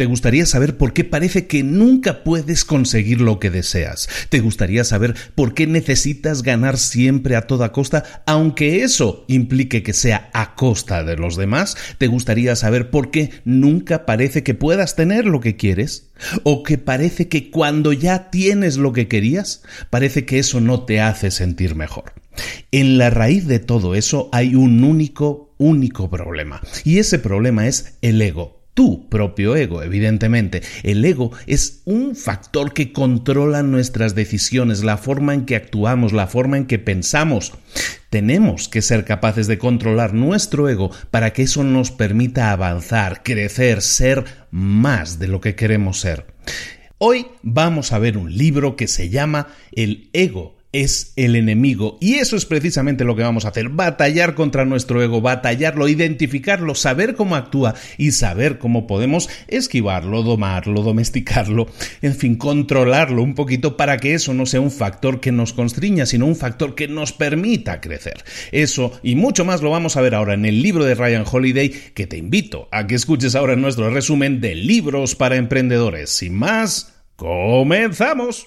¿Te gustaría saber por qué parece que nunca puedes conseguir lo que deseas? ¿Te gustaría saber por qué necesitas ganar siempre a toda costa, aunque eso implique que sea a costa de los demás? ¿Te gustaría saber por qué nunca parece que puedas tener lo que quieres? ¿O que parece que cuando ya tienes lo que querías, parece que eso no te hace sentir mejor? En la raíz de todo eso hay un único, único problema. Y ese problema es el ego tu propio ego, evidentemente. El ego es un factor que controla nuestras decisiones, la forma en que actuamos, la forma en que pensamos. Tenemos que ser capaces de controlar nuestro ego para que eso nos permita avanzar, crecer, ser más de lo que queremos ser. Hoy vamos a ver un libro que se llama El ego es el enemigo. Y eso es precisamente lo que vamos a hacer, batallar contra nuestro ego, batallarlo, identificarlo, saber cómo actúa y saber cómo podemos esquivarlo, domarlo, domesticarlo, en fin, controlarlo un poquito para que eso no sea un factor que nos constriña, sino un factor que nos permita crecer. Eso y mucho más lo vamos a ver ahora en el libro de Ryan Holiday, que te invito a que escuches ahora nuestro resumen de libros para emprendedores. Sin más, comenzamos.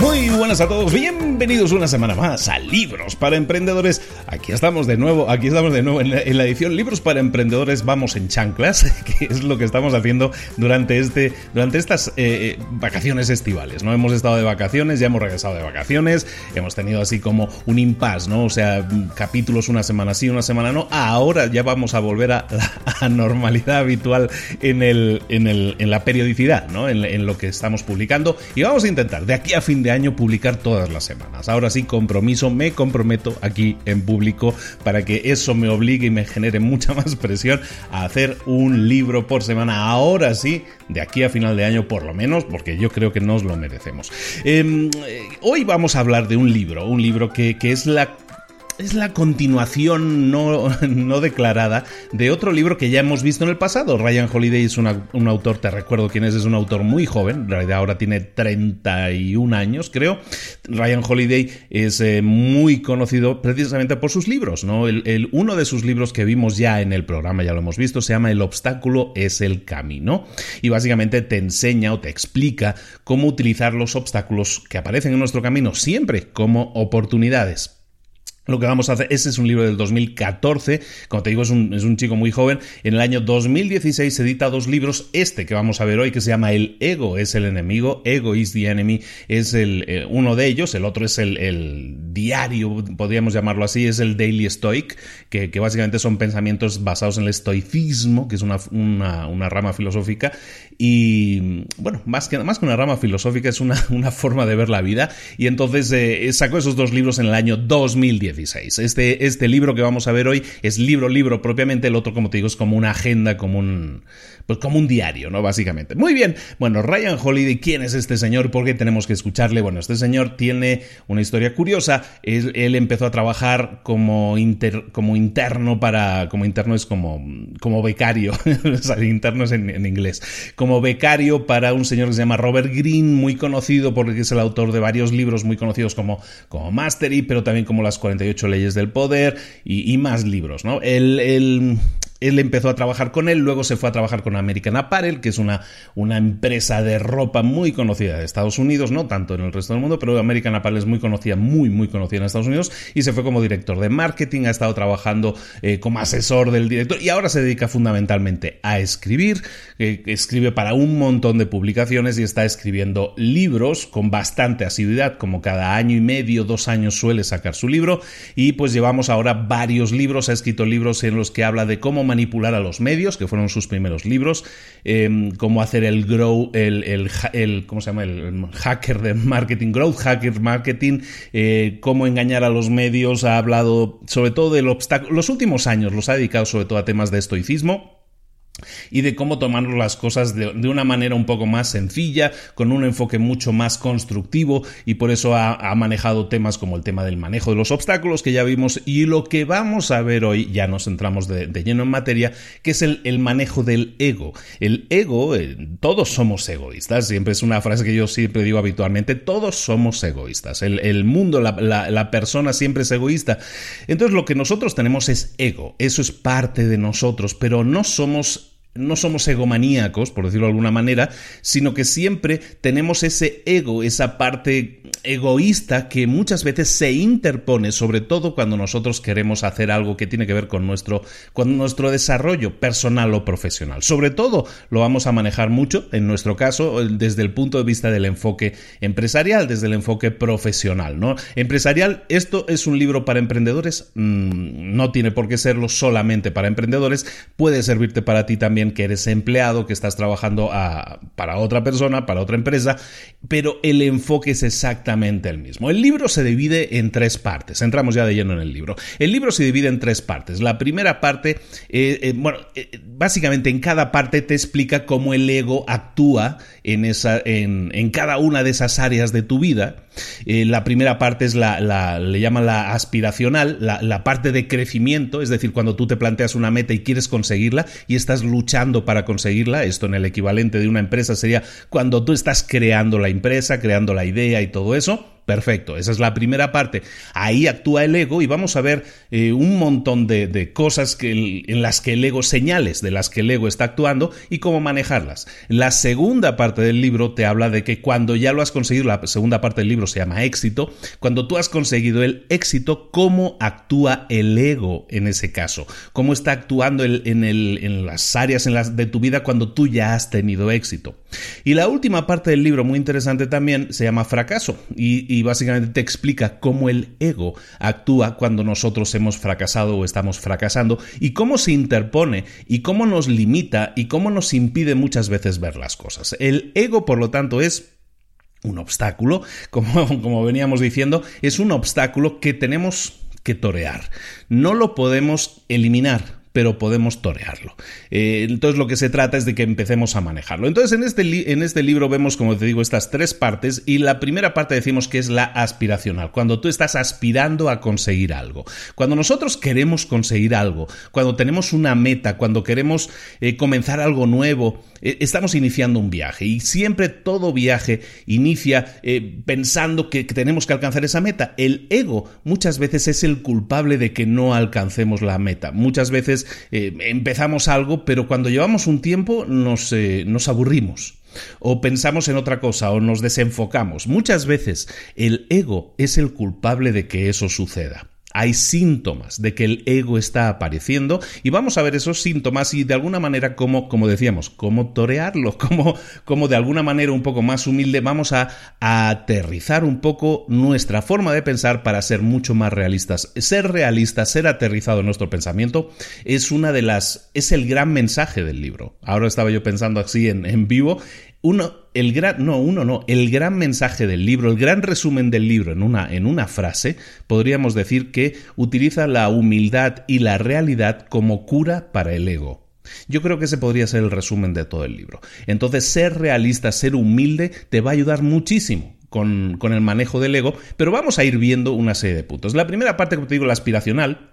Muy buenas a todos, bienvenidos una semana más a Libros para Emprendedores. Aquí estamos de nuevo, aquí estamos de nuevo en la, edición Libros para Emprendedores vamos en chanclas, que es lo que estamos haciendo durante, este, durante estas eh, eh, vacaciones estivales. ¿no? Hemos estado de vacaciones, ya hemos regresado de vacaciones, hemos tenido así como un impasse, ¿no? O sea, capítulos una semana sí, una semana no. Ahora ya vamos a volver a la normalidad habitual en, el, en, el, en la periodicidad, ¿no? En, en lo que estamos publicando y vamos a intentar de aquí a fin de año publicar todas las semanas. Ahora sí, compromiso, me comprometo aquí en público para que eso me obligue y me genere mucha más presión a hacer un libro por semana. Ahora sí, de aquí a final de año por lo menos, porque yo creo que nos lo merecemos. Em, eh, hoy vamos a hablar de un libro, un libro que, que es la es la continuación no, declarada de otro libro que ya hemos visto en el pasado. Ryan Holiday es un autor, te recuerdo quién es, es un autor muy joven, en realidad ahora tiene 31 años, creo. Ryan Holiday es eh, muy conocido precisamente por sus libros, ¿no? Uno de sus libros que vimos ya en el programa, ya lo hemos visto, se llama El obstáculo es el camino. Y básicamente te enseña o te explica cómo utilizar los obstáculos que aparecen en nuestro camino siempre como oportunidades lo que vamos a hacer, ese es un libro del 2014, como te digo, es un, es un, chico muy joven. En el año 2016 se edita dos libros, este que vamos a ver hoy, que se llama El ego es el enemigo, Ego is the enemy, es el, eh, uno de ellos, el otro es el, el, diario, podríamos llamarlo así, es el Daily Stoic, que, que básicamente son pensamientos basados en el estoicismo, que es una, una, una, rama filosófica, y bueno, más que, más que una rama filosófica, es una, una forma de ver la vida, y entonces eh, sacó esos dos libros en el año 2016. Este, este libro que vamos a ver hoy es libro, libro propiamente, el otro, como te digo, es como una agenda, como un, pues como un diario, ¿no? Básicamente. Muy bien, bueno, Ryan Holiday, ¿quién es este señor? ¿Por qué tenemos que escucharle? Bueno, este señor tiene una historia curiosa. Él, empezó a trabajar como, como interno para, como interno es como, como becario, interno es en, inglés, como becario para un señor que se llama Robert Greene, muy conocido porque es el autor de varios libros muy conocidos como, como Mastery, pero también como las 48 leyes del poder y, más libros, ¿no? el, él empezó a trabajar con él, luego se fue a trabajar con American Apparel, que es una, una empresa de ropa muy conocida de Estados Unidos, no tanto en el resto del mundo, pero American Apparel es muy conocida, muy, muy conocida en Estados Unidos, y se fue como director de marketing, ha estado trabajando eh, como asesor del director, y ahora se dedica fundamentalmente a escribir, eh, escribe para un montón de publicaciones y está escribiendo libros con bastante asiduidad, como cada año y medio, dos años suele sacar su libro, y pues llevamos ahora varios libros, ha escrito libros en los que habla de cómo manipular a los medios, que fueron sus primeros libros, em, cómo hacer el grow, el, ¿cómo se llama? El hacker de marketing, growth hacker marketing, eh, cómo engañar a los medios, ha hablado sobre todo del obstáculo, los últimos años los ha dedicado sobre todo a temas de estoicismo y de cómo tomar las cosas de, una manera un poco más sencilla, con un enfoque mucho más constructivo y por eso ha, manejado temas como el tema del manejo de los obstáculos que ya vimos y lo que vamos a ver hoy, ya nos entramos de, lleno en materia, que es el, manejo del ego. El ego, eh, todos somos egoístas, siempre es una frase que yo siempre digo habitualmente, todos somos egoístas, el, mundo, la persona siempre es egoísta. Entonces lo que nosotros tenemos es ego, eso es parte de nosotros, pero no somos no somos egomaníacos, por decirlo de alguna manera, sino que siempre tenemos ese ego, esa parte egoísta que muchas veces se interpone, sobre todo cuando nosotros queremos hacer algo que tiene que ver con nuestro, con nuestro desarrollo personal o profesional. Sobre todo lo vamos a manejar mucho, en nuestro caso, desde el punto de vista del enfoque empresarial, desde el enfoque profesional. ¿no? Empresarial, esto es un libro para emprendedores, mm, no tiene por qué serlo solamente para emprendedores, puede servirte para ti también que eres empleado, que estás trabajando para otra persona, para otra empresa, pero el enfoque es exactamente el mismo. El libro se divide en tres partes. Entramos ya de lleno en el libro. El libro se divide en tres partes. La primera parte, eh, eh, bueno, eh, básicamente en cada parte te explica cómo el ego actúa en, esa, en, en cada una de esas áreas de tu vida. la primera parte es la le llaman la aspiracional, la, la parte de crecimiento, es decir, cuando tú te planteas una meta y quieres conseguirla y estás luchando para conseguirla. Esto en el equivalente de una empresa sería cuando tú estás creando la empresa, creando la idea y todo eso. Perfecto, esa es la primera parte. Ahí actúa el ego y vamos a ver eh, un montón de, cosas en las que el ego, señales de las que el ego está actuando y cómo manejarlas. La segunda parte del libro te habla de que cuando ya lo has conseguido, la segunda parte del libro se llama éxito, cuando tú has conseguido el éxito, cómo actúa el ego en ese caso, cómo está actuando en, las áreas de tu vida cuando tú ya has tenido éxito. Y la última parte del libro, muy interesante también, se llama fracaso y básicamente te explica cómo el ego actúa cuando nosotros hemos fracasado o estamos fracasando y cómo se interpone y cómo nos limita y cómo nos impide muchas veces ver las cosas. El ego, por lo tanto, es un obstáculo, como, como veníamos diciendo, es un obstáculo que tenemos que torear. No lo podemos eliminar, pero podemos torearlo. Eh, entonces lo que se trata es de que empecemos a manejarlo. Entonces en este, en este libro vemos, como te digo, estas tres partes y la primera parte decimos que es la aspiracional, cuando tú estás aspirando a conseguir algo. Cuando nosotros queremos conseguir algo, cuando tenemos una meta, cuando queremos eh, comenzar algo nuevo, eh, estamos iniciando un viaje y siempre todo viaje inicia pensando que, que tenemos que alcanzar esa meta. El ego muchas veces es el culpable de que no alcancemos la meta. Muchas veces eh, empezamos algo, pero cuando llevamos un tiempo nos, eh, nos aburrimos o pensamos en otra cosa o nos desenfocamos. Muchas veces el ego es el culpable de que eso suceda hay síntomas de que el ego está apareciendo y vamos a ver esos síntomas y de alguna manera como, como decíamos, cómo torearlo, como, como de alguna manera un poco más humilde vamos a, a, aterrizar un poco nuestra forma de pensar para ser mucho más realistas. Ser realistas, ser aterrizado en nuestro pensamiento es una de las, es el gran mensaje del libro. Ahora estaba yo pensando así en, en vivo uno, el gran, no, uno no, el gran mensaje del libro, el gran resumen del libro en una, en una frase, podríamos decir que utiliza la humildad y la realidad como cura para el ego. Yo creo que ese podría ser el resumen de todo el libro. Entonces, ser realista, ser humilde, te va a ayudar muchísimo con, con el manejo del ego, pero vamos a ir viendo una serie de puntos. La primera parte, como te digo, la aspiracional,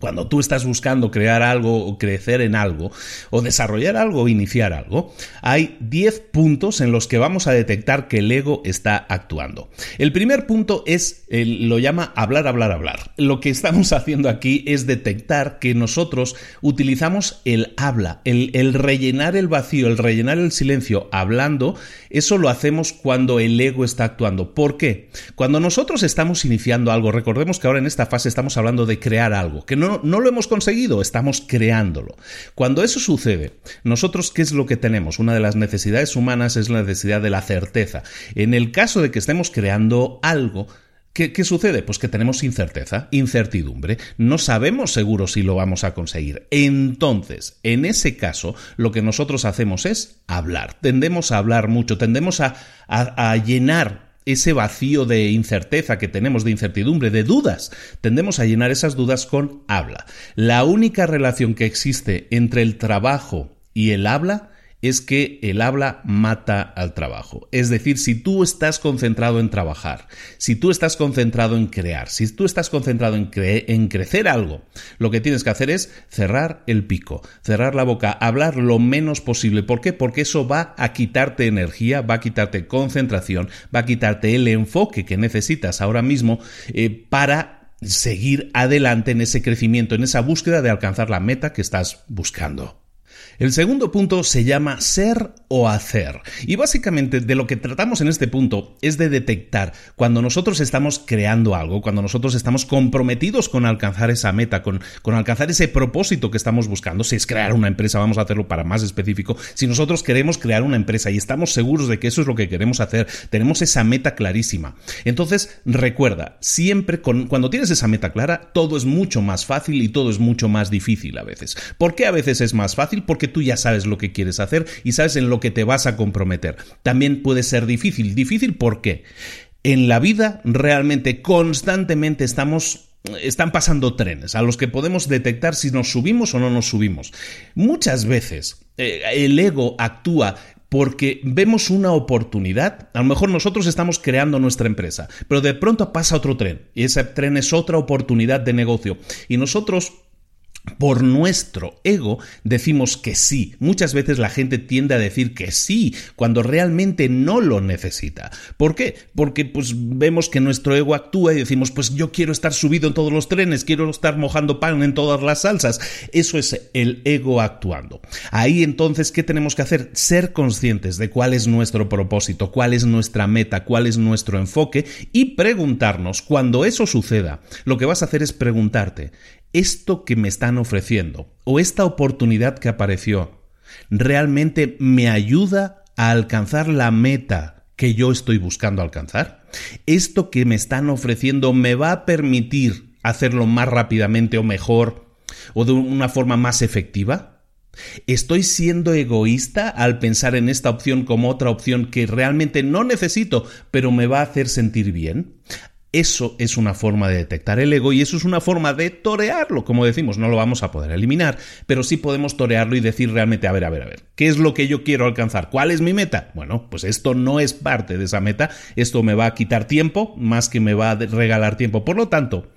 cuando tú estás buscando crear algo o crecer en algo o desarrollar algo o iniciar algo, hay 10 puntos en los que vamos a detectar que el ego está actuando. El primer punto es, lo llama hablar, hablar, hablar. Lo que estamos haciendo aquí es detectar que nosotros utilizamos el habla, el, el rellenar el vacío, el rellenar el silencio hablando, eso lo hacemos cuando el ego está actuando. ¿Por qué? Cuando nosotros estamos iniciando algo, recordemos que ahora en esta fase estamos hablando de crear algo, que no no, lo hemos conseguido, estamos creándolo. Cuando eso sucede, nosotros, ¿qué es lo que tenemos? Una de las necesidades humanas es la necesidad de la certeza. En el caso de que estemos creando algo, ¿Qué, ¿Qué, sucede? Pues que tenemos incerteza, incertidumbre, no sabemos seguro si lo vamos a conseguir. Entonces, en ese caso, lo que nosotros hacemos es hablar. Tendemos a hablar mucho, tendemos a, a, a llenar ese vacío de incerteza que tenemos, de incertidumbre, de dudas. Tendemos a llenar esas dudas con habla. La única relación que existe entre el trabajo y el habla es que el habla mata al trabajo. Es decir, si tú estás concentrado en trabajar, si tú estás concentrado en crear, si tú estás concentrado en, en, crecer algo, lo que tienes que hacer es cerrar el pico, cerrar la boca, hablar lo menos posible. ¿Por qué? Porque eso va a quitarte energía, va a quitarte concentración, va a quitarte el enfoque que necesitas ahora mismo eh, para seguir adelante en ese crecimiento, en esa búsqueda de alcanzar la meta que estás buscando. El segundo punto se llama ser o hacer. Y básicamente de lo que tratamos en este punto es de detectar cuando nosotros estamos creando algo, cuando nosotros estamos comprometidos con alcanzar esa meta, con, con alcanzar ese propósito que estamos buscando. Si es crear una empresa, vamos a hacerlo para más específico. Si nosotros queremos crear una empresa y estamos seguros de que eso es lo que queremos hacer, tenemos esa meta clarísima. Entonces, recuerda, siempre cuando tienes esa meta clara, todo es mucho más fácil y todo es mucho más difícil a veces. ¿Por qué a veces es más fácil? Porque tú ya sabes lo que quieres hacer y sabes en lo que te vas a comprometer. También puede ser difícil. ¿Difícil por qué? En la vida realmente constantemente estamos están pasando trenes a los que podemos detectar si nos subimos o no nos subimos. Muchas veces eh, el ego actúa porque vemos una oportunidad. A lo mejor nosotros estamos creando nuestra empresa, pero de pronto pasa otro tren y ese tren es otra oportunidad de negocio. Y nosotros por nuestro ego decimos que sí. Muchas veces la gente tiende a decir que sí cuando realmente no lo necesita. ¿Por qué? Porque pues vemos que nuestro ego actúa y decimos pues yo quiero estar subido en todos los trenes, quiero estar mojando pan en todas las salsas. Eso es el ego actuando. Ahí entonces, ¿qué tenemos que hacer? Ser conscientes de cuál es nuestro propósito, cuál es nuestra meta, cuál es nuestro enfoque y preguntarnos cuando eso suceda. Lo que vas a hacer es preguntarte, esto que me están ofreciendo o esta oportunidad que apareció realmente me ayuda a alcanzar la meta que yo estoy buscando alcanzar? ¿Esto que me están ofreciendo me va a permitir hacerlo más rápidamente o mejor o de una forma más efectiva? ¿Estoy siendo egoísta al pensar en esta opción como otra opción que realmente no necesito, pero me va a hacer sentir bien? Eso es una forma de detectar el ego y eso es una forma de torearlo. Como decimos, no lo vamos a poder eliminar, pero sí podemos torearlo y decir realmente, a ver, a ver, a ver, ¿qué es lo que yo quiero alcanzar? ¿Cuál es mi meta? Bueno, pues esto no es parte de esa meta, esto me va a quitar tiempo más que me va a regalar tiempo. Por lo tanto,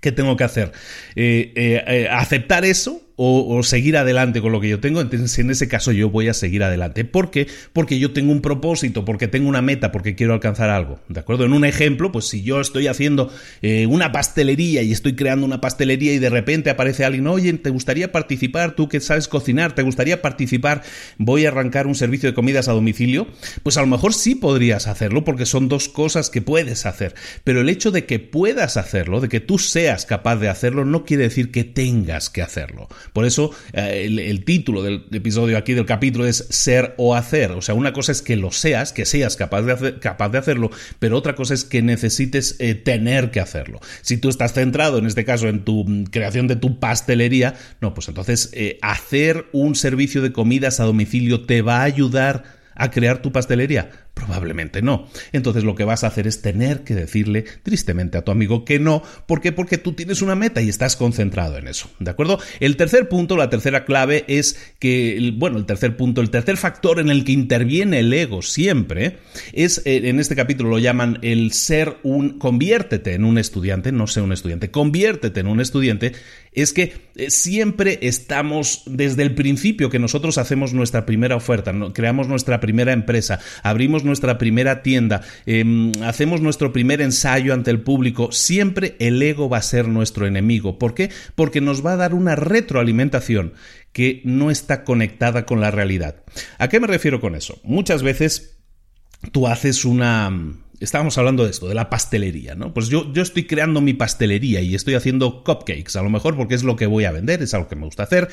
¿qué tengo que hacer? Eh, eh, eh, ¿Aceptar eso? O, seguir adelante con lo que yo tengo, entonces en ese caso yo voy a seguir adelante. ¿Por qué? Porque yo tengo un propósito, porque tengo una meta, porque quiero alcanzar algo. ¿De acuerdo? En un ejemplo, pues si yo estoy haciendo eh, una pastelería y estoy creando una pastelería y de repente aparece alguien, oye, ¿te gustaría participar? Tú que sabes cocinar, ¿te gustaría participar? Voy a arrancar un servicio de comidas a domicilio. Pues a lo mejor sí podrías hacerlo porque son dos cosas que puedes hacer. Pero el hecho de que puedas hacerlo, de que tú seas capaz de hacerlo, no quiere decir que tengas que hacerlo. Por eso eh, el, título del episodio aquí del capítulo es ser o hacer. O sea, una cosa es que lo seas, que seas capaz de, capaz de hacerlo, pero otra cosa es que necesites eh, tener que hacerlo. Si tú estás centrado, en este caso, en tu mm, creación de tu pastelería, no, pues entonces eh, hacer un servicio de comidas a domicilio te va a ayudar a crear tu pastelería Probablemente no. Entonces lo que vas a hacer es tener que decirle tristemente a tu amigo que no. ¿Por qué? Porque tú tienes una meta y estás concentrado en eso. ¿De acuerdo? El tercer punto, la tercera clave es que, bueno, el tercer punto, el tercer factor en el que interviene el ego siempre es, eh, en este capítulo lo llaman el ser un, conviértete en un estudiante, no sé un estudiante, conviértete en un estudiante, es que eh, siempre estamos desde el principio que nosotros hacemos nuestra primera oferta, creamos nuestra primera empresa, abrimos nuestra primera tienda, em, hacemos nuestro primer ensayo ante el público, siempre el ego va a ser nuestro enemigo. ¿Por qué? Porque nos va a dar una retroalimentación que no está conectada con la realidad. ¿A qué me refiero con eso? Muchas veces tú haces una... Estábamos hablando de esto, de la pastelería, ¿no? Pues yo, yo estoy creando mi pastelería y estoy haciendo cupcakes, a lo mejor porque es lo que voy a vender, es algo que me gusta hacer.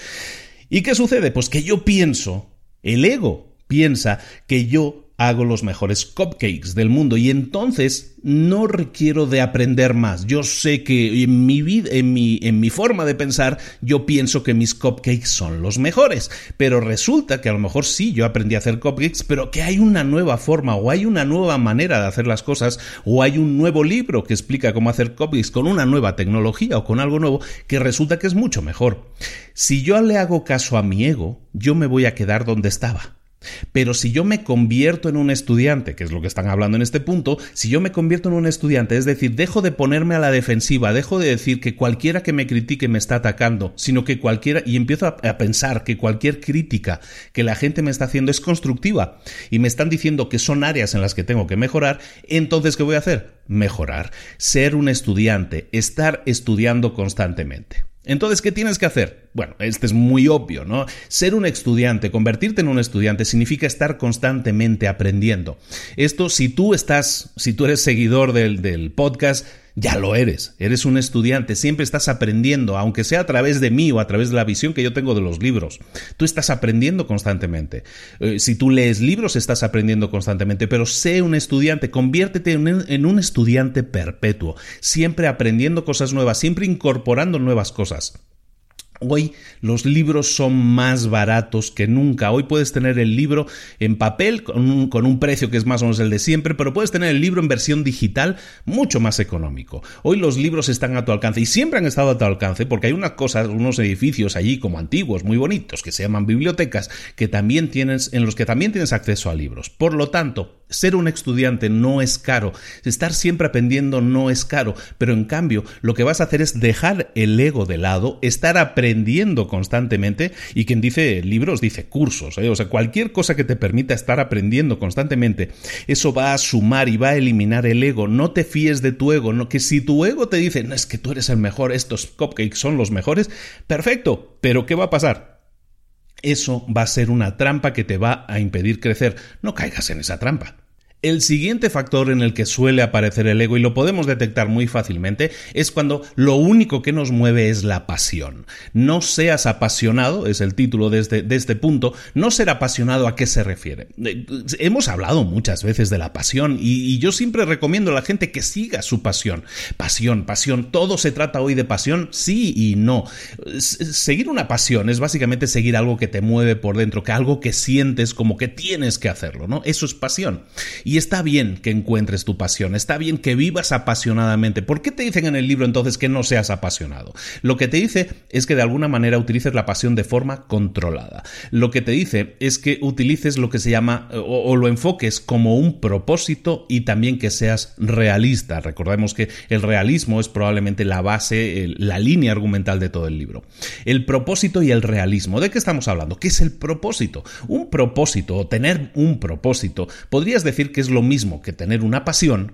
¿Y qué sucede? Pues que yo pienso, el ego piensa que yo hago los mejores cupcakes del mundo y entonces no requiero de aprender más. Yo sé que en mi vida, en mi, en mi forma de pensar, yo pienso que mis cupcakes son los mejores, pero resulta que a lo mejor sí, yo aprendí a hacer cupcakes, pero que hay una nueva forma o hay una nueva manera de hacer las cosas o hay un nuevo libro que explica cómo hacer cupcakes con una nueva tecnología o con algo nuevo que resulta que es mucho mejor. Si yo le hago caso a mi ego, yo me voy a quedar donde estaba. Pero si yo me convierto en un estudiante, que es lo que están hablando en este punto, si yo me convierto en un estudiante, es decir, dejo de ponerme a la defensiva, dejo de decir que cualquiera que me critique me está atacando, sino que cualquiera, y empiezo a, a pensar que cualquier crítica que la gente me está haciendo es constructiva y me están diciendo que son áreas en las que tengo que mejorar, entonces ¿qué voy a hacer? Mejorar, ser un estudiante, estar estudiando constantemente. Entonces, ¿qué tienes que hacer? Bueno, este es muy obvio, ¿no? Ser un estudiante, convertirte en un estudiante significa estar constantemente aprendiendo. Esto, si tú estás, si tú eres seguidor del, del podcast, ya lo eres, eres un estudiante, siempre estás aprendiendo, aunque sea a través de mí o a través de la visión que yo tengo de los libros. Tú estás aprendiendo constantemente. Eh, si tú lees libros, estás aprendiendo constantemente, pero sé un estudiante, conviértete en un estudiante perpetuo, siempre aprendiendo cosas nuevas, siempre incorporando nuevas cosas. Hoy los libros son más baratos que nunca. Hoy puedes tener el libro en papel con un, precio que es más o menos el de siempre, pero puedes tener el libro en versión digital mucho más económico. Hoy los libros están a tu alcance y siempre han estado a tu alcance porque hay unas cosas, unos edificios allí como antiguos, muy bonitos, que se llaman bibliotecas, que también tienes, en los que también tienes acceso a libros. Por lo tanto, ser un estudiante no es caro, estar siempre aprendiendo no es caro, pero en cambio lo que vas a hacer es dejar el ego de lado, estar aprendiendo constantemente. Y quien dice libros dice cursos, ¿eh? o sea, cualquier cosa que te permita estar aprendiendo constantemente, eso va a sumar y va a eliminar el ego, no te fíes de tu ego, no que si tu ego te dice, no es que tú eres el mejor, estos cupcakes son los mejores, perfecto, pero ¿qué va a pasar? Eso va a ser una trampa que te va a impedir crecer. No caigas en esa trampa. El siguiente factor en el que suele aparecer el ego, y lo podemos detectar muy fácilmente, es cuando lo único que nos mueve es la pasión. No seas apasionado, es el título de este, este punto, no ser apasionado a qué se refiere. Eh, hemos hablado muchas veces de la pasión y, y yo siempre recomiendo a la gente que siga su pasión. Pasión, pasión, todo se trata hoy de pasión, sí y no. Seguir una pasión es básicamente seguir algo que te mueve por dentro, que algo que sientes como que tienes que hacerlo, ¿no? Eso es pasión. Y está bien que encuentres tu pasión, está bien que vivas apasionadamente. ¿Por qué te dicen en el libro entonces que no seas apasionado? Lo que te dice es que de alguna manera utilices la pasión de forma controlada. Lo que te dice es que utilices lo que se llama o, lo enfoques como un propósito y también que seas realista. Recordemos que el realismo es probablemente la base, la línea argumental de todo el libro. El propósito y el realismo. ¿De qué estamos hablando? ¿Qué es el propósito? Un propósito o tener un propósito podrías decir que que es lo mismo que tener una pasión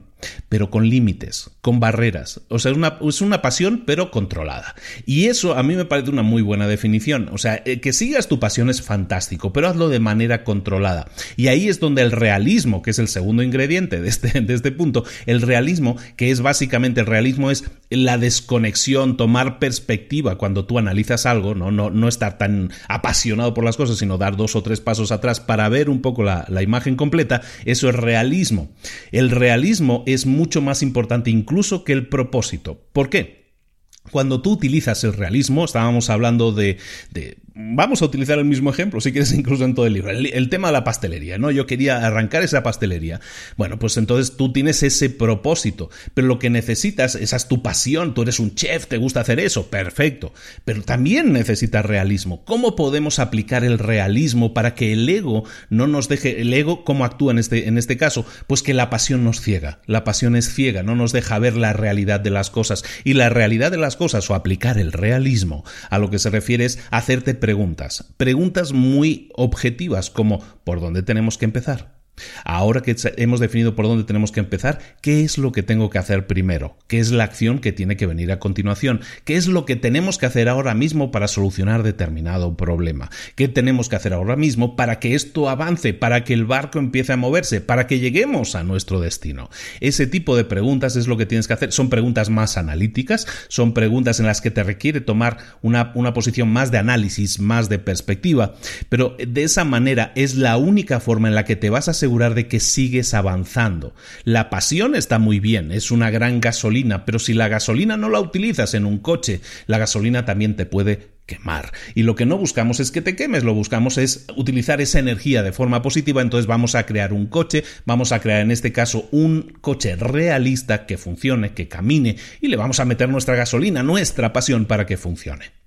pero con límites, con barreras. O sea, es una, es una, pasión, pero controlada. Y eso a mí me parece una muy buena definición. O sea, eh, que sigas tu pasión es fantástico, pero hazlo de manera controlada. Y ahí es donde el realismo, que es el segundo ingrediente de este, este punto, el realismo, que es básicamente el realismo, es la desconexión, tomar perspectiva cuando tú analizas algo, no, no, no estar tan apasionado por las cosas, sino dar dos o tres pasos atrás para ver un poco la, la imagen completa. Eso es realismo. El realismo es mucho más importante incluso que el propósito. ¿Por qué? Cuando tú utilizas el realismo, estábamos hablando de, de Vamos a utilizar el mismo ejemplo, si quieres, incluso en todo el libro. El, tema de la pastelería, ¿no? Yo quería arrancar esa pastelería. Bueno, pues entonces tú tienes ese propósito, pero lo que necesitas, esa es tu pasión, tú eres un chef, te gusta hacer eso, perfecto. Pero también necesitas realismo. ¿Cómo podemos aplicar el realismo para que el ego no nos deje, el ego, cómo actúa en este, en este caso? Pues que la pasión nos ciega. La pasión es ciega, no nos deja ver la realidad de las cosas. Y la realidad de las cosas, o aplicar el realismo, a lo que se refiere es hacerte preguntas, preguntas muy objetivas como ¿por dónde tenemos que empezar? Ahora que hemos definido por dónde tenemos que empezar, ¿qué es lo que tengo que hacer primero? ¿Qué es la acción que tiene que venir a continuación? ¿Qué es lo que tenemos que hacer ahora mismo para solucionar determinado problema? ¿Qué tenemos que hacer ahora mismo para que esto avance, para que el barco empiece a moverse, para que lleguemos a nuestro destino? Ese tipo de preguntas es lo que tienes que hacer. Son preguntas más analíticas, son preguntas en las que te requiere tomar una, una posición más de análisis, más de perspectiva, pero de esa manera es la única forma en la que te vas a asegurar de que sigues avanzando. La pasión está muy bien, es una gran gasolina, pero si la gasolina no la utilizas en un coche, la gasolina también te puede quemar. Y lo que no buscamos es que te quemes, lo buscamos es utilizar esa energía de forma positiva, entonces vamos a crear un coche, vamos a crear en este caso un coche realista que funcione, que camine y le vamos a meter nuestra gasolina, nuestra pasión para que funcione.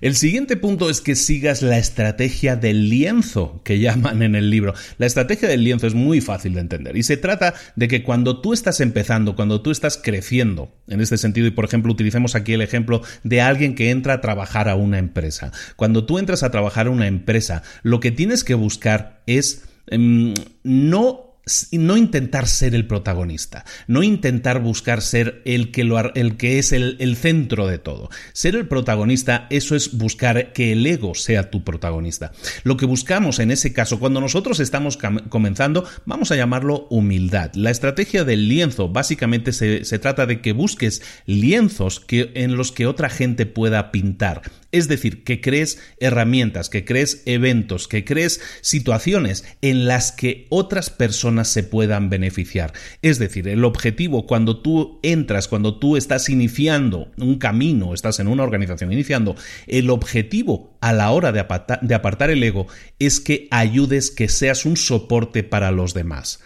El siguiente punto es que sigas la estrategia del lienzo que llaman en el libro. La estrategia del lienzo es muy fácil de entender y se trata de que cuando tú estás empezando, cuando tú estás creciendo, en este sentido, y por ejemplo utilicemos aquí el ejemplo de alguien que entra a trabajar a una empresa. Cuando tú entras a trabajar a una empresa, lo que tienes que buscar es em, no no intentar ser el protagonista, no intentar buscar ser el que, lo, el que es el, el, centro de todo. Ser el protagonista, eso es buscar que el ego sea tu protagonista. Lo que buscamos en ese caso, cuando nosotros estamos comenzando, vamos a llamarlo humildad. La estrategia del lienzo básicamente se, se trata de que busques lienzos que, en los que otra gente pueda pintar. Es decir, que crees herramientas, que crees eventos, que crees situaciones en las que otras personas se puedan beneficiar. Es decir, el objetivo cuando tú entras, cuando tú estás iniciando un camino, estás en una organización iniciando, el objetivo a la hora de apartar, el ego es que ayudes, que seas un soporte para los demás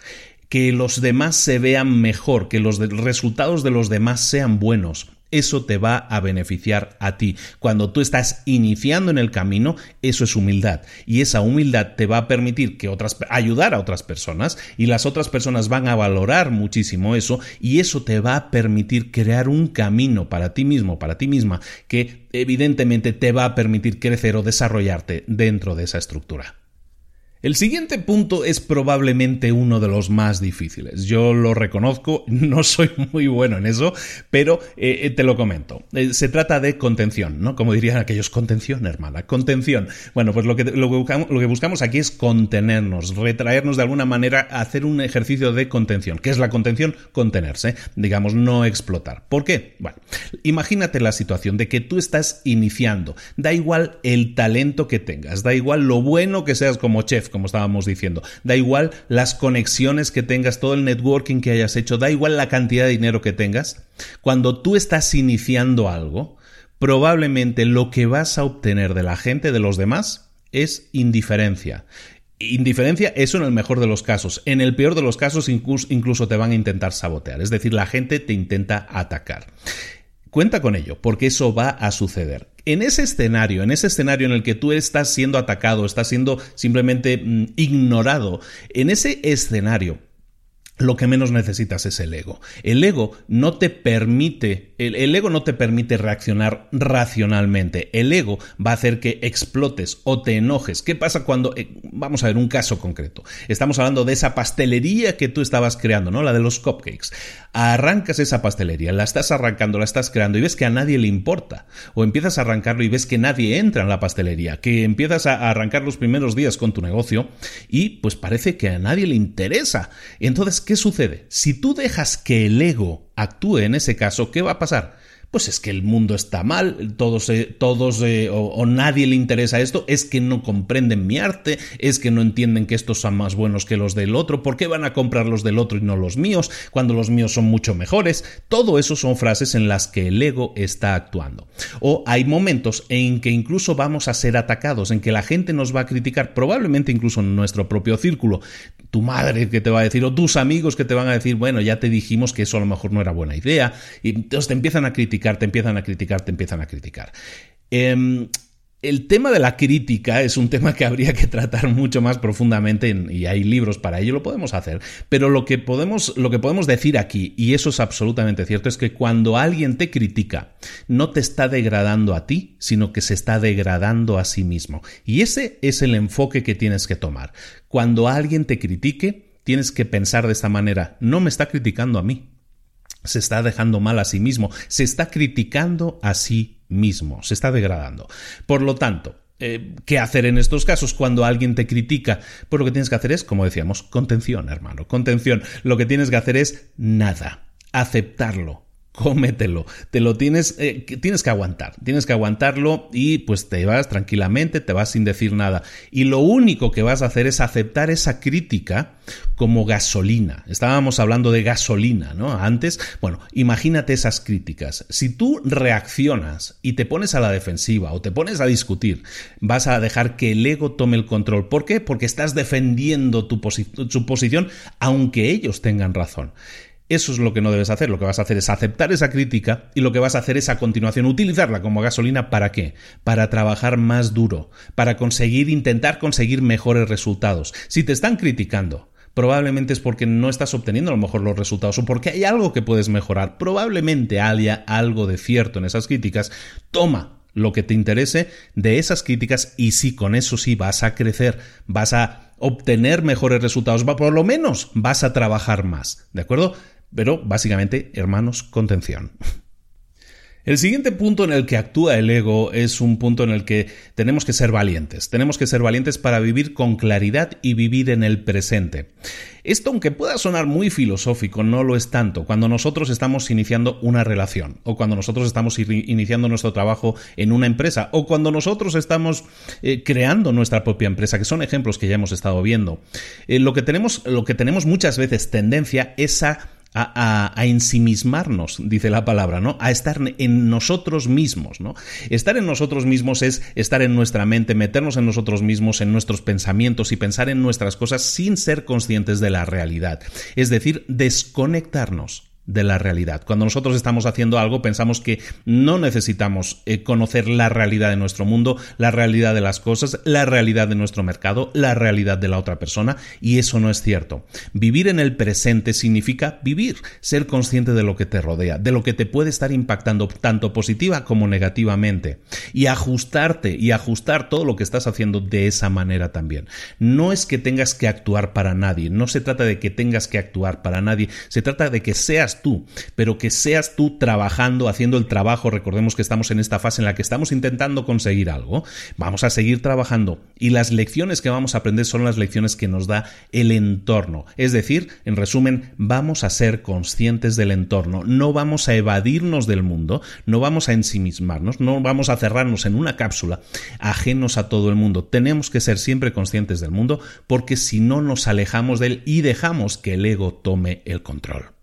que los demás se vean mejor, que los resultados de los demás sean buenos eso te va a beneficiar a ti. Cuando tú estás iniciando en el camino, eso es humildad. Y esa humildad te va a permitir que otras, ayudar a otras personas y las otras personas van a valorar muchísimo eso y eso te va a permitir crear un camino para ti mismo, para ti misma, que evidentemente te va a permitir crecer o desarrollarte dentro de esa estructura. El siguiente punto es probablemente uno de los más difíciles. Yo lo reconozco, no soy muy bueno en eso, pero eh, eh, te lo comento. Eh, se trata de contención, ¿no? Como dirían aquellos, contención, hermana, contención. Bueno, pues lo que, buscamos aquí es contenernos, retraernos de alguna manera, hacer un ejercicio de contención. ¿Qué es la contención? Contenerse, digamos, no explotar. ¿Por qué? Bueno, imagínate la situación de que tú estás iniciando. Da igual el talento que tengas, da igual lo bueno que seas como chef, como estábamos diciendo. Da igual las conexiones que tengas, todo el networking que hayas hecho, da igual la cantidad de dinero que tengas. Cuando tú estás iniciando algo, probablemente lo que vas a obtener de la gente, de los demás, es indiferencia. Indiferencia, eso en el mejor de los casos. En el peor de los casos incluso, te van a intentar sabotear. Es decir, la gente te intenta atacar. Cuenta con ello, porque eso va a suceder. En ese escenario, en ese escenario en el que tú estás siendo atacado, estás siendo simplemente mm, ignorado, en ese escenario, lo que menos necesitas es el ego. El ego no te permite, el, ego no te permite reaccionar racionalmente. El ego va a hacer que explotes o te enojes. ¿Qué pasa cuando, eh, vamos a ver un caso concreto? Estamos hablando de esa pastelería que tú estabas creando, ¿no? La de los cupcakes. Arrancas esa pastelería, la estás arrancando, la estás creando y ves que a nadie le importa. O empiezas a arrancarlo y ves que nadie entra en la pastelería, que empiezas a arrancar los primeros días con tu negocio y pues parece que a nadie le interesa. Entonces, ¿qué sucede? Si tú dejas que el ego actúe en ese caso, ¿qué va a pasar? Pues es que el mundo está mal, todos, eh, todos eh, o, nadie le interesa esto, es que no comprenden mi arte, es que no entienden que estos son más buenos que los del otro, ¿por qué van a comprar los del otro y no los míos, cuando los míos son mucho mejores? Todo eso son frases en las que el ego está actuando. O hay momentos en que incluso vamos a ser atacados, en que la gente nos va a criticar, probablemente incluso en nuestro propio círculo, tu madre que te va a decir, o tus amigos que te van a decir, bueno, ya te dijimos que eso a lo mejor no era buena idea, y entonces te empiezan a criticar, te empiezan a criticar, te empiezan a criticar. Em, el tema de la crítica es un tema que habría que tratar mucho más profundamente y hay libros para ello, lo podemos hacer. Pero lo que podemos, lo que podemos decir aquí, y eso es absolutamente cierto, es que cuando alguien te critica, no te está degradando a ti, sino que se está degradando a sí mismo. Y ese es el enfoque que tienes que tomar. Cuando alguien te critique, tienes que pensar de esta manera, no me está criticando a mí, se está dejando mal a sí mismo, se está criticando a sí mismo, se está degradando. Por lo tanto, eh, ¿Qué hacer en estos casos cuando alguien te critica? Pues lo que tienes que hacer es, como decíamos, contención, hermano, contención. Lo que tienes que hacer es nada, aceptarlo, cómetelo, te lo tienes, eh, tienes que aguantar, tienes que aguantarlo y pues te vas tranquilamente, te vas sin decir nada. Y lo único que vas a hacer es aceptar esa crítica como gasolina. Estábamos hablando de gasolina, ¿no? Antes, bueno, imagínate esas críticas. Si tú reaccionas y te pones a la defensiva o te pones a discutir, vas a dejar que el ego tome el control. ¿Por qué? Porque estás defendiendo tu, tu posición aunque ellos tengan razón. Eso es lo que no debes hacer. Lo que vas a hacer es aceptar esa crítica y lo que vas a hacer es a continuación utilizarla como gasolina para qué? Para trabajar más duro, para conseguir, intentar conseguir mejores resultados. Si te están criticando, probablemente es porque no estás obteniendo a lo mejor los resultados o porque hay algo que puedes mejorar. Probablemente haya algo de cierto en esas críticas. Toma lo que te interese de esas críticas y si con eso sí vas a crecer, vas a obtener mejores resultados, por lo menos vas a trabajar más, ¿de acuerdo? Pero básicamente, hermanos, contención. El siguiente punto en el que actúa el ego es un punto en el que tenemos que ser valientes. Tenemos que ser valientes para vivir con claridad y vivir en el presente. Esto, aunque pueda sonar muy filosófico, no lo es tanto cuando nosotros estamos iniciando una relación o cuando nosotros estamos iniciando nuestro trabajo en una empresa o cuando nosotros estamos eh, creando nuestra propia empresa, que son ejemplos que ya hemos estado viendo. Eh, lo, que tenemos, lo que tenemos muchas veces tendencia es a a, ensimismarnos, dice la palabra, ¿no? A estar en nosotros mismos, ¿no? Estar en nosotros mismos es estar en nuestra mente, meternos en nosotros mismos, en nuestros pensamientos y pensar en nuestras cosas sin ser conscientes de la realidad. Es decir, desconectarnos de la realidad. Cuando nosotros estamos haciendo algo, pensamos que no necesitamos eh, conocer la realidad de nuestro mundo, la realidad de las cosas, la realidad de nuestro mercado, la realidad de la otra persona, y eso no es cierto. Vivir en el presente significa vivir, ser consciente de lo que te rodea, de lo que te puede estar impactando tanto positiva como negativamente, y ajustarte y ajustar todo lo que estás haciendo de esa manera también. No es que tengas que actuar para nadie, no se trata de que tengas que actuar para nadie, se trata de que seas tú, pero que seas tú trabajando, haciendo el trabajo. Recordemos que estamos en esta fase en la que estamos intentando conseguir algo. Vamos a seguir trabajando y las lecciones que vamos a aprender son las lecciones que nos da el entorno. Es decir, en resumen, vamos a ser conscientes del entorno, no vamos a evadirnos del mundo, no vamos a ensimismarnos, no vamos a cerrarnos en una cápsula ajenos a todo el mundo. Tenemos que ser siempre conscientes del mundo porque si no nos alejamos de él y dejamos que el ego tome el control.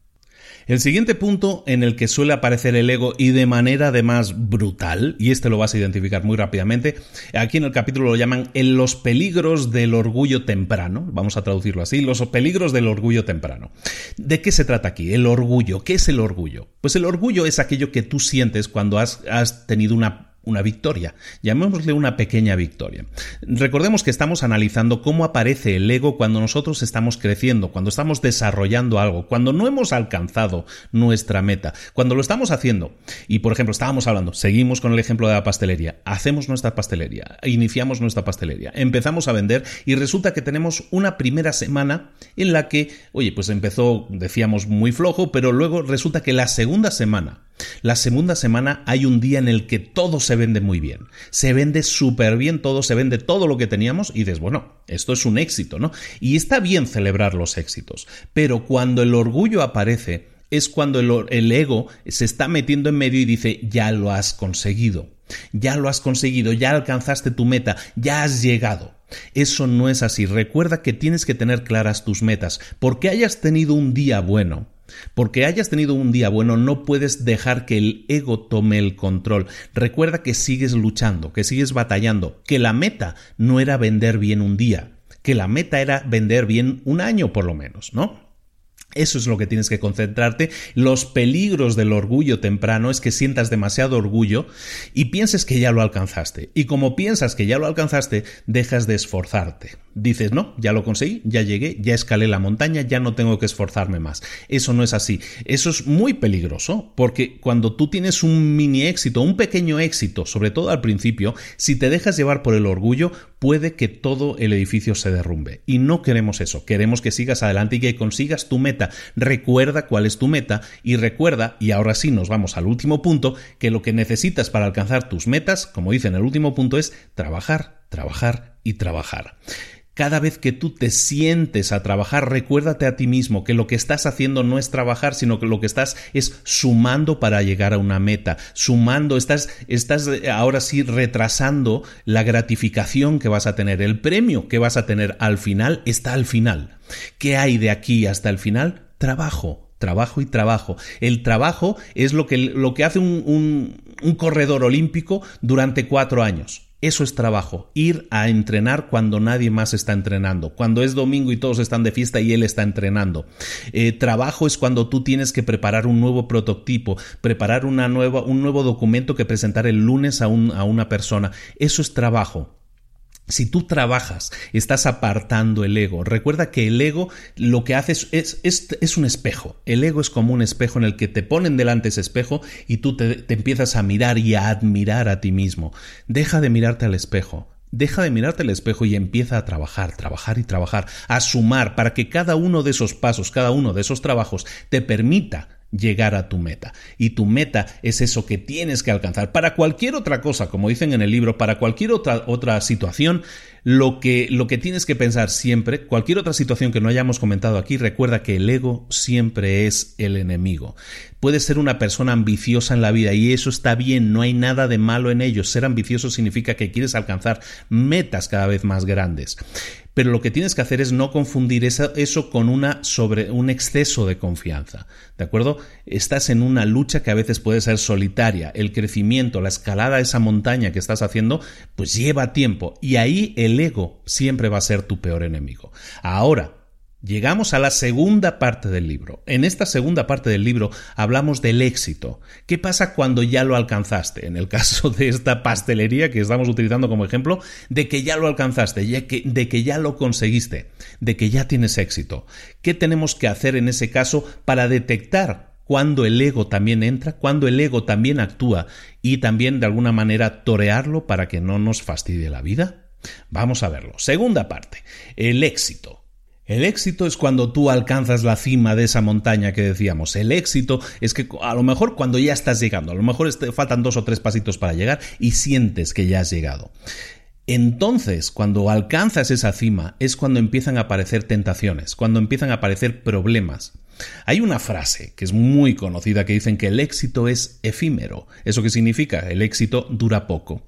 El siguiente punto en el que suele aparecer el ego y de manera además brutal, y este lo vas a identificar muy rápidamente, aquí en el capítulo lo llaman en los peligros del orgullo temprano, vamos a traducirlo así, los peligros del orgullo temprano. ¿De qué se trata aquí? El orgullo. ¿Qué es el orgullo? Pues el orgullo es aquello que tú sientes cuando has, has tenido una una victoria. Llamémosle una pequeña victoria. Recordemos que estamos analizando cómo aparece el ego cuando nosotros estamos creciendo, cuando estamos desarrollando algo, cuando no hemos alcanzado nuestra meta, cuando lo estamos haciendo. Y por ejemplo, estábamos hablando, seguimos con el ejemplo de la pastelería, hacemos nuestra pastelería, iniciamos nuestra pastelería, empezamos a vender y resulta que tenemos una primera semana en la que, oye, pues empezó, decíamos, muy flojo, pero luego resulta que la segunda semana la segunda semana hay un día en el que todo se vende muy bien. Se vende súper bien todo, se vende todo lo que teníamos y dices, bueno, esto es un éxito, ¿no? Y está bien celebrar los éxitos, pero cuando el orgullo aparece, es cuando el, el, ego se está metiendo en medio y dice, ya lo has conseguido, ya lo has conseguido, ya alcanzaste tu meta, ya has llegado. Eso no es así. Recuerda que tienes que tener claras tus metas. Porque hayas tenido un día bueno, porque hayas tenido un día bueno, no puedes dejar que el ego tome el control. Recuerda que sigues luchando, que sigues batallando, que la meta no era vender bien un día, que la meta era vender bien un año por lo menos, ¿no? Eso es lo que tienes que concentrarte. Los peligros del orgullo temprano es que sientas demasiado orgullo y pienses que ya lo alcanzaste. Y como piensas que ya lo alcanzaste, dejas de esforzarte. Dices, no, ya lo conseguí, ya llegué, ya escalé la montaña, ya no tengo que esforzarme más. Eso no es así. Eso es muy peligroso porque cuando tú tienes un mini éxito, un pequeño éxito, sobre todo al principio, si te dejas llevar por el orgullo, puede que todo el edificio se derrumbe. Y no queremos eso. Queremos que sigas adelante y que consigas tu meta Recuerda cuál es tu meta y recuerda, y ahora sí nos vamos al último punto, que lo que necesitas para alcanzar tus metas, como dice en el último punto, es trabajar, trabajar y trabajar. Cada vez que tú te sientes a trabajar, recuérdate a ti mismo que lo que estás haciendo no es trabajar, sino que lo que estás es sumando para llegar a una meta, sumando, estás, estás eh, ahora sí retrasando la gratificación que vas a tener, el premio que vas a tener al final está al final. ¿Qué hay de aquí hasta el final? Trabajo, trabajo y trabajo. El trabajo es lo que, lo que hace un, un corredor olímpico durante cuatro años. Eso es trabajo, ir a entrenar cuando nadie más está entrenando, cuando es domingo y todos están de fiesta y él está entrenando. Eh, trabajo es cuando tú tienes que preparar un nuevo prototipo, preparar una nueva, un nuevo documento que presentar el lunes a, un, a una persona. Eso es trabajo. Si tú trabajas, estás apartando el ego. Recuerda que el ego lo que hace es, es, un espejo. El ego es como un espejo en el que te ponen delante ese espejo y tú te, te empiezas a mirar y a admirar a ti mismo. Deja de mirarte al espejo. Deja de mirarte al espejo y empieza a trabajar, trabajar y trabajar, a sumar para que cada uno de esos pasos, cada uno de esos trabajos te permita llegar a tu meta. Y tu meta es eso que tienes que alcanzar. Para cualquier otra cosa, como dicen en el libro, para cualquier otra, otra situación, lo que, lo que tienes que pensar siempre, cualquier otra situación que no hayamos comentado aquí, recuerda que el ego siempre es el enemigo. Puedes ser una persona ambiciosa en la vida y eso está bien, no hay nada de malo en ello. Ser ambicioso significa que quieres alcanzar metas cada vez más grandes pero lo que tienes que hacer es no confundir eso, con una sobre un exceso de confianza. ¿De acuerdo? Estás en una lucha que a veces puede ser solitaria. El crecimiento, la escalada a esa montaña que estás haciendo, pues lleva tiempo. Y ahí el ego siempre va a ser tu peor enemigo. Ahora, Llegamos a la segunda parte del libro. En esta segunda parte del libro hablamos del éxito. ¿Qué pasa cuando ya lo alcanzaste? En el caso de esta pastelería que estamos utilizando como ejemplo, de que ya lo alcanzaste, de que ya lo conseguiste, de que ya tienes éxito. ¿Qué tenemos que hacer en ese caso para detectar cuando el ego también entra, cuando el ego también actúa y también de alguna manera torearlo para que no nos fastidie la vida? Vamos a verlo. Segunda parte, el éxito. El éxito es cuando tú alcanzas la cima de esa montaña que decíamos. El éxito es que a lo mejor cuando ya estás llegando, a lo mejor te faltan dos o tres pasitos para llegar y sientes que ya has llegado. Entonces, cuando alcanzas esa cima, es cuando empiezan a aparecer tentaciones, cuando empiezan a aparecer problemas. Hay una frase que es muy conocida que dicen que el éxito es efímero. ¿Eso qué significa? El éxito dura poco.